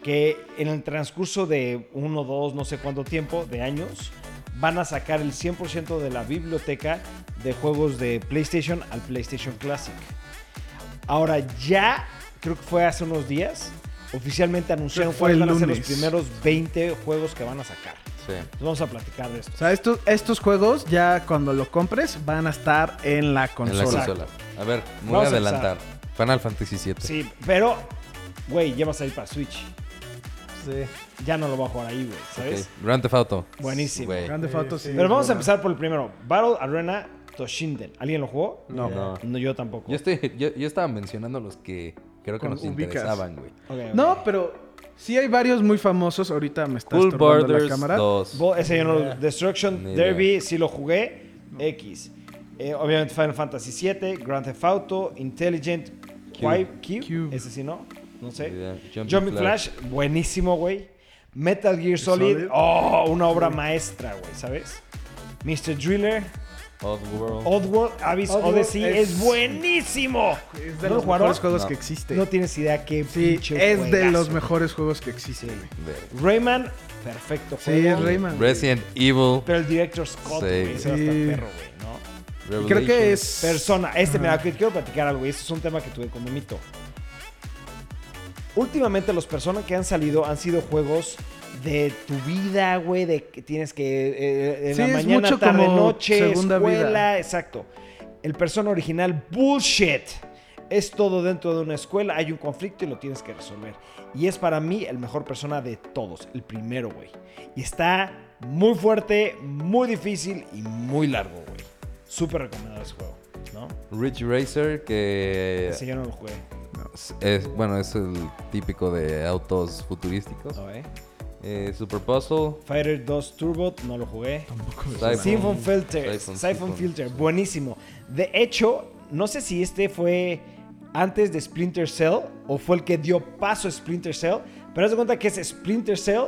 que en el transcurso de uno, dos, no sé cuánto tiempo, de años, van a sacar el 100% de la biblioteca de juegos de PlayStation al PlayStation Classic. Ahora ya, creo que fue hace unos días, oficialmente anunciaron cuáles el van a ser los primeros 20 juegos que van a sacar. Sí. Entonces vamos a platicar de esto. O sea, estos, estos juegos ya cuando lo compres van a estar en la En la consola. consola. A ver, me voy Vamos a a adelantar. Final Fantasy VII. Sí, pero, güey, ya va a salir para Switch. Sí. Ya no lo va a jugar ahí, güey. ¿sabes? Grand Theft Auto. Buenísimo. Grande Sí, Auto, sí. Pero vamos a empezar por el primero. Battle Arena Toshinden. ¿Alguien lo jugó? No. No. No, yo tampoco. Yo, estoy, yo, yo estaba mencionando los que creo que Con- nos ubicas. interesaban, güey. No, pero sí hay varios muy famosos. Ahorita me está Cool estorbando la Borders cámara. 2. Bo- Ese yo no Yeah. Destruction Ni Derby sí lo jugué. X. Eh, obviamente Final Fantasy VII, Grand Theft Auto, Intelligent Cube. Cube. Cube. Ese sí, ¿no? No sé. Jumping Jumping Flash, buenísimo, güey. Metal Gear Solid, Solid. oh, una obra maestra, güey, ¿sabes? Mr. Driller, Oddworld. Oddworld Abyss Oddworld Odyssey es, es- buenísimo. Es de ¿No los jugaron? mejores juegos No. que existen. No tienes idea qué sí, pinche es de los mejores juegos que existen. güey. Ver. Rayman, perfecto Sí, juego. es Rayman. Resident Evil. Pero el Director Scott, Sí. güey, Sí. perro, güey, ¿no? Creo que es. Persona, este, Ajá. mira, que quiero platicar algo, y este es un tema que tuve con Memito. Últimamente los personas que han salido han sido juegos de tu vida, güey, de que tienes que eh, en Sí, la es mañana, mucho tarde, como noche, segunda escuela, vida. exacto. El persona original, bullshit. Es todo dentro de una escuela, hay un conflicto y lo tienes que resolver. Y es para mí el mejor persona de todos, el primero, güey. Y está muy fuerte, muy difícil y muy largo, güey. Súper recomendado ese juego, ¿no? Ridge Racer, que Ese yo no lo jugué. es, es- bueno, es el típico de autos futurísticos. ¿no, eh? Super Puzzle. Fighter 2 Turbo, no lo jugué. Siphon- Siphon Filter, Siphon-. Filter, buenísimo. De hecho, no sé si este fue antes de Splinter Cell o fue el que dio paso a Splinter Cell, pero haz de cuenta que es Splinter Cell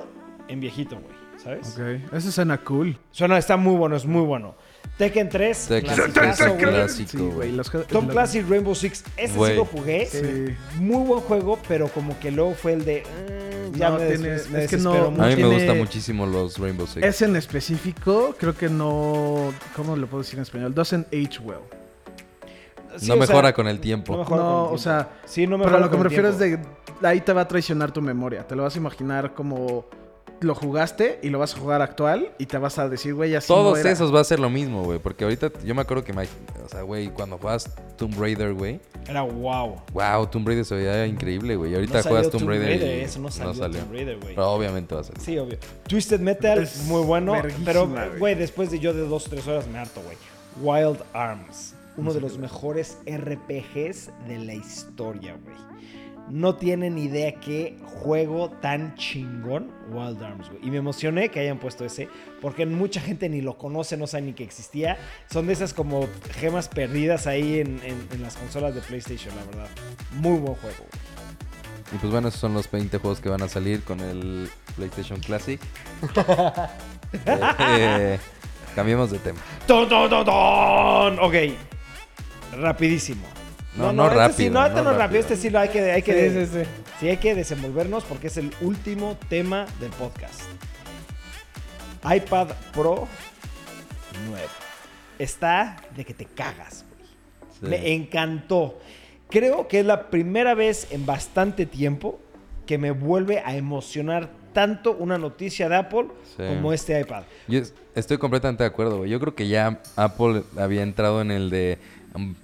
en viejito, güey, ¿sabes? Ok, eso suena cool. Suena, está muy bueno, es muy bueno. Tekken 3, Tekken clasicazo, güey. Clásico, Sí, güey. güey. Los que- Tom Clancy Rainbow Six, ese sí lo jugué. Sí. Muy buen juego, pero como que luego fue el de... ya No, me, tiene- des- me es que desesperó no- mucho. A mí me tiene- gustan muchísimo los Rainbow Six. Ese en específico, creo que no. ¿Cómo lo puedo decir en español? Doesn't age well. Sí, no sea, mejora con el tiempo. no el tiempo. o sea. Sí, no pero mejora lo que me refiero es de. Ahí te va a traicionar tu memoria. Te lo vas a imaginar como. Lo jugaste y lo vas a jugar actual y te vas a decir, güey, así Todos no era. esos va a ser lo mismo, güey. Porque ahorita yo me acuerdo que, me- o sea, güey, cuando juegas Tomb Raider, güey. Era wow. Wow, Tomb Raider se veía increíble, güey. Y ahorita No salió juegas Tomb Raider. y eso no salió, Tomb Raider, güey. Pero obviamente va a salir. Sí, obvio. Twisted Metal, Es muy bueno. Pero, güey. güey, después de yo de dos, tres horas me harto, güey. Wild Arms. Uno de los mejores RPGs de la historia, güey. No tienen idea qué juego tan chingón Wild Arms, güey. Y me emocioné que hayan puesto ese, porque mucha gente ni lo conoce, no sabe ni que existía. Son de esas como gemas perdidas ahí en, en- en las consolas de PlayStation, la verdad. Muy buen juego. Y pues bueno, esos son los 20 juegos que van a salir con el PlayStation Classic. Eh, cambiemos de tema. ¡Ton, ton, ton, ton! Ok. Rapidísimo. No, no este rápido, sí, no, este no no, rápido. rápido. Este sí lo hay que, hay que, Sí, sí, sí. sí hay que desenvolvernos porque es el último tema del podcast. iPad Pro nuevo. Está de que te cagas, güey. Sí. Me encantó. Creo que es la primera vez en bastante tiempo que me vuelve a emocionar tanto una noticia de Apple Sí. como este iPad. Yo estoy completamente de acuerdo, güey. Yo creo que ya Apple había entrado en el de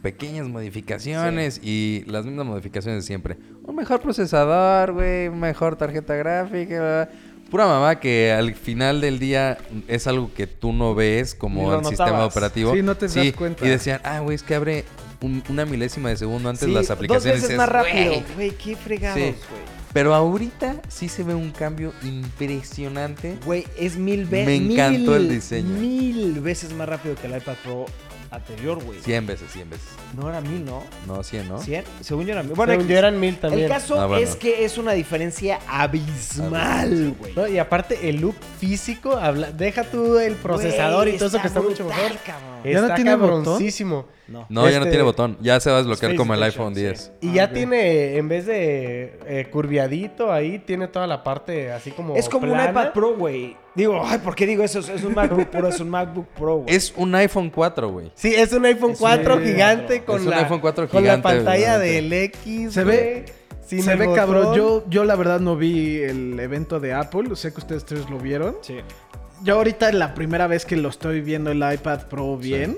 pequeñas modificaciones y las mismas modificaciones de siempre. Un mejor procesador, güey, mejor tarjeta gráfica. Pura mamá que al final del día es algo que tú no ves como el sistema operativo. Sí, no te das cuenta. Y decían, ah, güey, es que abre un- una milésima de segundo antes Sí, las aplicaciones. Dos veces y más rápido. "Güey". Qué fregados, Sí. güey. Pero ahorita sí se ve un cambio impresionante. Güey, es mil veces. Me encantó el diseño. Mil veces más rápido que el iPad Pro anterior, güey. 100 veces, 100 veces. No era mil, ¿no? No, 100, ¿no? ¿Cien? Según yo era mil. Bueno, Según yo eran mil también. el caso Ah, bueno. es que es una diferencia abismal, güey. No, y aparte el look físico, habla, deja tú el procesador Güey, y todo eso que está mucho brutal, mejor. cabrón. ¿Ya no tiene botón? cabroncísimo. No. Ya no Este- tiene botón. Ya se va a desbloquear como el iPhone sí. 10. Y Ah, ya ok. tiene, en vez de eh, curviadito ahí, tiene toda la parte así como Es como un iPad Pro, güey. Digo, ay, ¿por qué digo eso? Es un MacBook Pro, es un MacBook Pro, güey. Es un iPhone 4, güey. Sí, es un iPhone Es un 4 iPhone gigante 4. con, Es un la, iPhone 4 con gigante, la pantalla del X. Se ve- sin Se ve cabrón. Yo, yo la verdad no vi el evento de Apple. Sé que ustedes tres lo vieron. Sí. Yo ahorita es la primera vez que lo estoy viendo el iPad Pro bien.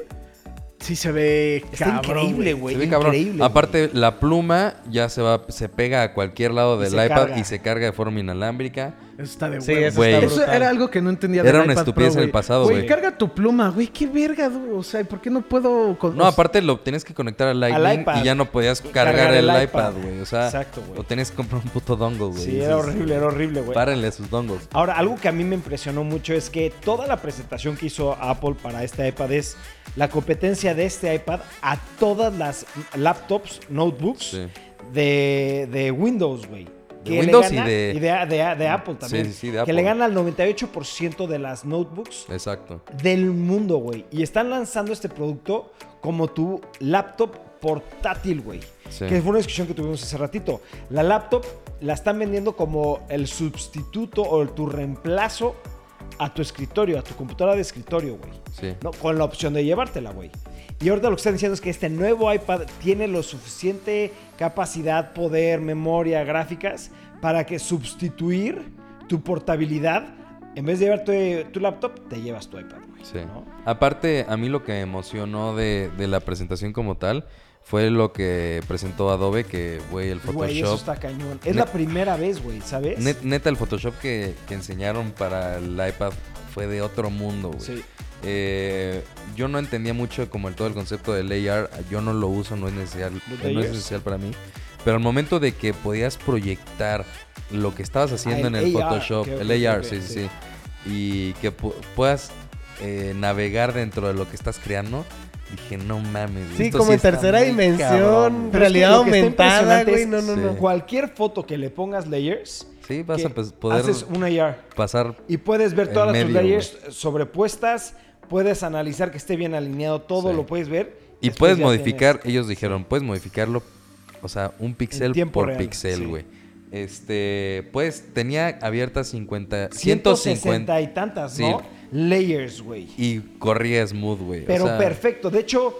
Sí, se ve Está cabrón, increíble, güey. Se ve cabrón. increíble, Aparte, la pluma ya se va, se pega a cualquier lado del se iPad carga. y se carga de forma inalámbrica. Eso está de Sí, huevo. eso está Eso era algo que no entendía Era del una iPad estupidez Pro, en el pasado, güey. carga tu pluma, güey. Qué verga, du- o sea, ¿por qué no puedo...? con- No, aparte lo tienes que conectar al Lightning iPad. y ya no podías cargar, Cargar el, el iPad, güey. O sea, Exacto, güey. o tenías que comprar un puto dongle, güey. Sí, era horrible, era horrible, güey. Párenle a sus dongles. Ahora, algo que a mí me impresionó mucho es que toda la presentación que hizo Apple para este iPad es la competencia de este iPad a todas las laptops, notebooks Sí. de, de Windows, güey. De que Windows y de- y de, de- de Apple también. sí, sí, de Que Apple. le gana al 98% de las notebooks Exacto. del mundo, güey. Y están lanzando este producto como tu laptop portátil, güey. Sí. Que fue una discusión que tuvimos hace ratito. La laptop la están vendiendo como el sustituto o tu reemplazo a tu escritorio, a tu computadora de escritorio, güey. Sí. ¿no? Con la opción de llevártela, güey. Y ahorita lo que están diciendo es que este nuevo iPad tiene lo suficiente capacidad, poder, memoria, gráficas para que sustituir tu portabilidad. En vez de llevarte tu laptop, te llevas tu iPad, güey. Sí. ¿no? Aparte, a mí lo que me emocionó de, de la presentación como tal fue lo que presentó Adobe, que, güey, el Güey, eso Photoshop. está cañón. Es la primera vez, güey, ¿sabes? Net- neta, el Photoshop que, que enseñaron para el iPad fue de otro mundo, güey. Sí. Eh, yo no entendía mucho como el todo el concepto del AR. Yo no lo uso, no es necesario, ¿Los no es esencial para mí. Pero al momento de que podías proyectar lo que estabas haciendo Ah, en el AR, Photoshop, el AR, sí, sí, sí. sí, y que pu- puedas eh, navegar dentro de lo que estás creando, dije, no mames. Sí, esto como en tercera dimensión, cabrón". Pero es que realidad aumentada, güey. No, no, Sí. no. Cualquier foto que le pongas layers, Sí, vas a poder haces un AR. pasar. Y puedes ver todas tus layers sobrepuestas, puedes analizar que esté bien alineado todo, Sí. lo puedes ver. Y puedes modificar, tienes- ellos dijeron, puedes modificarlo, o sea, un pixel por real, pixel, sí. güey. Este, pues tenía abiertas 50, 160 150 y tantas, Sí. ¿no? Layers, güey. y corría smooth, güey. o Pero sea, perfecto. De hecho,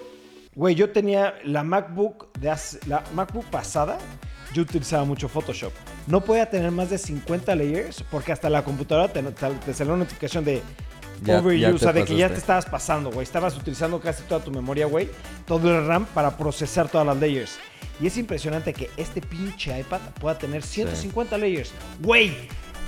güey, yo tenía la MacBook de hace- la MacBook pasada. Yo utilizaba mucho Photoshop. No podía tener más de 50 layers porque hasta la computadora te, te, te salió una notificación de Ya- overuse, ya o sea, de que ya te estabas pasando, güey. Estabas utilizando casi toda tu memoria, güey. Todo el RAM para procesar todas las layers. Y es impresionante que este pinche iPad pueda tener 150 layers. Güey,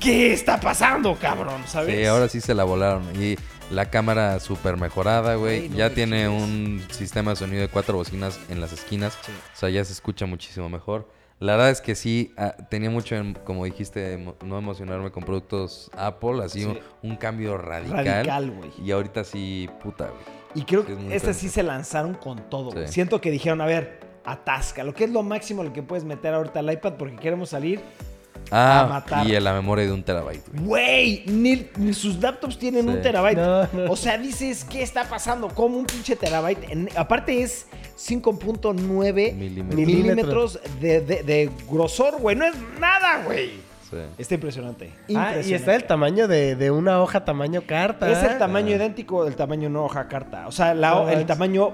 ¿qué está pasando, cabrón? ¿Sabes? Sí, ahora sí se la volaron. Y la cámara súper mejorada, güey. No ya tiene chingues. un sistema de sonido de cuatro bocinas en las esquinas. Sí. O sea, ya se escucha muchísimo mejor. La verdad es que sí, ah, tenía mucho, como dijiste, no emocionarme con productos Apple. Así Sí. un, un cambio radical. Radical, güey. Y ahorita sí, puta, güey. Y creo Sí, que estas sí se lanzaron con todo. güey. Siento que dijeron, a ver, atasca. Lo que es lo máximo lo que puedes meter ahorita al iPad porque queremos salir. Ah, matar. y en la memoria de un terabyte, güey. Güey, ni, ni sus laptops tienen Sí. un terabyte. No, no. O sea, dices, ¿qué está pasando? ¿Cómo un pinche terabyte? En- aparte es 5.9 Milímetros. milímetros de, de- de grosor, güey. No es nada, güey. Sí. Está impresionante. Ah, y impresionante. está el tamaño de, de una hoja tamaño carta. Es el tamaño idéntico del tamaño no hoja carta. O sea, la- el tamaño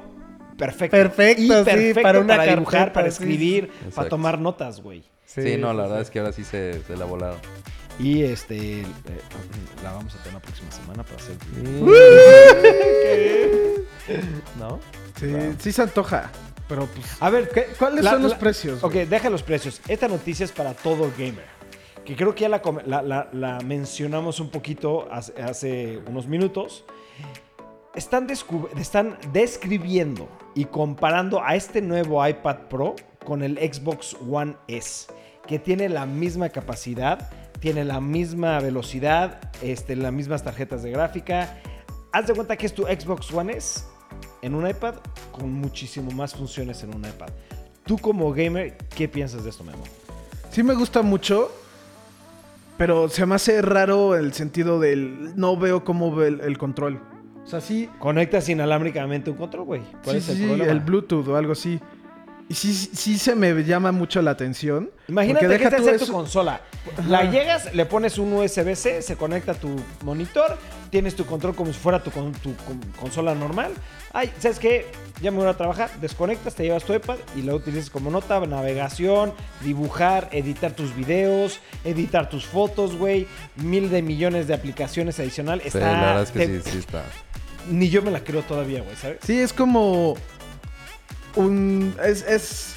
perfecto. Perfecto, Y sí, perfecto para una dibujar, carpeta, para escribir, sí. para tomar notas, güey. Sí, no, la verdad es que ahora sí se, se la volaron. Y este, eh, la vamos a tener la próxima semana para hacer. ¿No? Sí, sí se antoja. Pero pues. A ver, ¿qué- ¿Cuáles la- son los la- precios? Ok, güey? deja los precios. Esta noticia es para todo gamer. Que creo que ya la, come- la- la- la mencionamos un poquito hace, hace unos minutos. Están, están describiendo y comparando a este nuevo iPad Pro con el Xbox One S, que tiene la misma capacidad, tiene la misma velocidad, este, las mismas tarjetas de gráfica. Haz de cuenta que es tu Xbox One S en un iPad con muchísimo más funciones en un iPad. Tú como gamer, ¿qué piensas de esto, Memo? Sí me gusta mucho, pero se me hace raro el sentido del... No veo cómo ve el, el control. O sea, sí... Conectas inalámbricamente un control, güey. ¿Cuál Sí, es el sí, problema? el Bluetooth o algo así. Y sí, sí se me llama mucho la atención. Imagínate que deja es tú hacer eso- tu consola. La llegas, le pones un USB-C, se conecta a tu monitor, tienes tu control como si fuera tu, con- tu con- consola normal. Ay, ¿sabes qué? Ya me voy a trabajar, desconectas, te llevas tu iPad y lo utilizas como nota, navegación, dibujar, editar tus videos, editar tus fotos, güey. Mil de millones de aplicaciones adicionales. Sí, Está, la verdad es que te- sí, sí está. Ni yo me la creo todavía, güey, ¿sabes? Sí, es como un... Es, es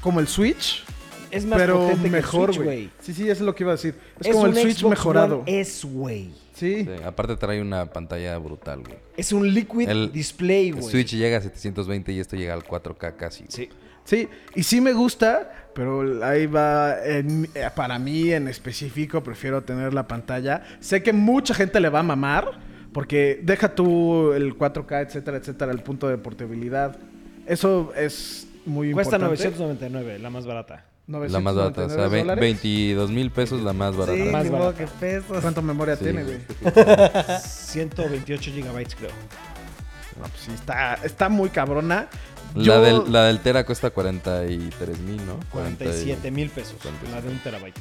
como el Switch, Es más pero potente el mejor, güey. Sí, sí, eso es lo que iba a decir. Es, como un el Switch Xbox mejorado. One S, güey. Sí. Sí, Aparte trae una pantalla brutal, güey. Es un liquid El- display, El güey. Switch llega a 720 y esto llega al 4K casi. Sí. Sí, y sí me gusta, pero ahí va, en- eh, para mí en específico, prefiero tener la pantalla. Sé que mucha gente le va a mamar, porque deja tú el 4K, etcétera, etcétera, el punto de portabilidad. Eso es muy Cuesta importante. 999, la más barata. La más barata. O sea, 999 ve- dólares. 22 mil pesos la más barata. Sí, Más ni que pesos. ¿Cuánto memoria Sí, tiene, güey. güey? 128 gigabytes, creo. No, pues sí, está, está muy cabrona. La, Yo- del, la del Tera cuesta 43 mil, ¿no? 40 y- 47 mil pesos. 47. La de un terabyte.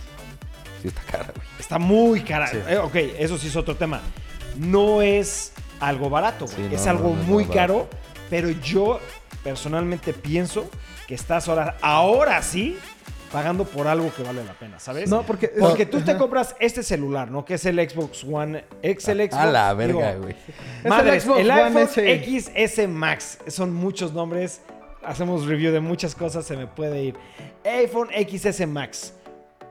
Sí, está cara, güey. Está muy cara. Sí. Eh, ok, eso sí es otro tema. No es algo barato, güey. Sí, no, es no, algo no es muy caro, barato. Pero yo personalmente pienso que estás ahora, ahora sí pagando por algo que vale la pena, ¿sabes? No, porque... Porque tú te compras este celular, ¿no? Que es el Xbox One. X, el Xbox. A la verga, güey. el Madres, Xbox el One iPhone. XS Max. Son muchos nombres. Hacemos review de muchas cosas. Se me puede ir. iPhone XS Max.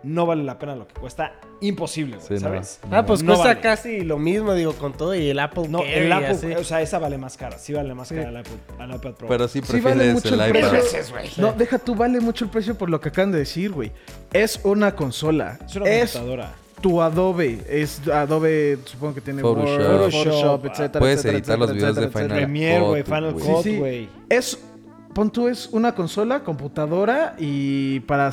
No vale la pena lo que cuesta. Imposible, güey, Sí, no. ¿sabes? Ah, pues No cuesta vale. casi lo mismo, digo, con todo y el Apple No, Care el Apple, así. o sea, esa vale más cara. Sí vale más Sí. cara el iPad, el iPad Pro. Pero sí Sí vale prefieres mucho el el iPad. precio. veces, güey. No, deja tú, vale mucho el precio por lo que acaban de decir, güey. Es una consola. es una es computadora. tu Adobe. Es Adobe, supongo que tiene Photoshop. Word, Photoshop, Photoshop, etcétera. Puedes etcétera, editar los etcétera, videos de etcétera, Final etcétera. Premiere, güey. Cut, Final güey. Cut, Sí, sí. güey. Es, pon tú, es una consola, computadora y para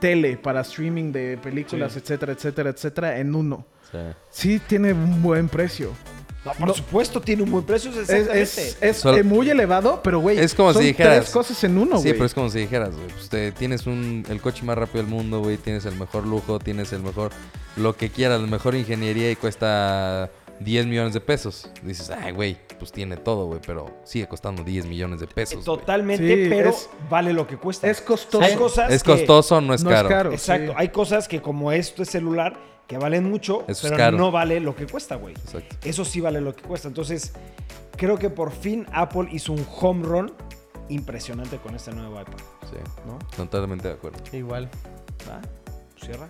tele, para streaming de películas, Sí. etcétera, etcétera, etcétera, en uno. Sí. Sí tiene un buen precio. No, por No. supuesto, tiene un buen precio. Es, es, es, Solo- eh, muy elevado, pero güey, Es como si dijeras- tres cosas en uno, sí, güey. pero es como si dijeras, güey, pues te- tienes un, el coche más rápido del mundo, güey, tienes el mejor lujo, tienes el mejor, lo que quieras, la mejor ingeniería y cuesta 10 millones de pesos. Dices, ay, güey, pues tiene todo, güey, pero sigue costando 10 millones de pesos. güey. Totalmente, Sí, pero es- vale lo que cuesta. es costoso. Hay cosas Es que- costoso, no es no caro. es caro. Exacto. sí. Hay cosas que como esto es celular, que valen mucho, Eso es pero caro. no vale lo que cuesta, güey. Exacto. Eso sí vale lo que cuesta. Entonces, creo que por fin Apple hizo un home run impresionante con este nuevo iPad, Sí, ¿no? totalmente de acuerdo. Igual. ¿Va? Cierra.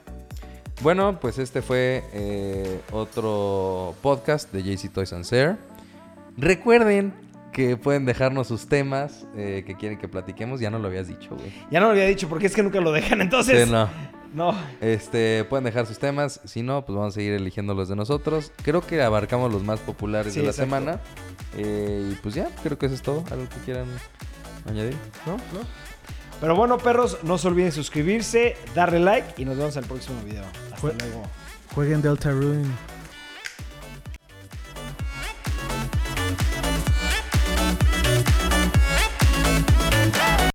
Bueno, pues este fue eh, otro podcast de JC Toys and Share. Recuerden que pueden dejarnos sus temas eh, que quieren que platiquemos. Ya no lo habías dicho, güey. Ya no lo había dicho porque es que nunca lo dejan, entonces. Sí, no. no. Este, pueden dejar sus temas. Si no, pues vamos a seguir eligiendo los de nosotros. Creo que abarcamos los más populares Sí, de la exacto. semana. Eh, y pues ya, creo que eso es todo. ¿Algo que quieran añadir? ¿No? ¿No? Pero bueno, perros, no se olviden suscribirse, darle like y nos vemos en el próximo video. Hasta Jue- luego. Jueguen Delta Ruin.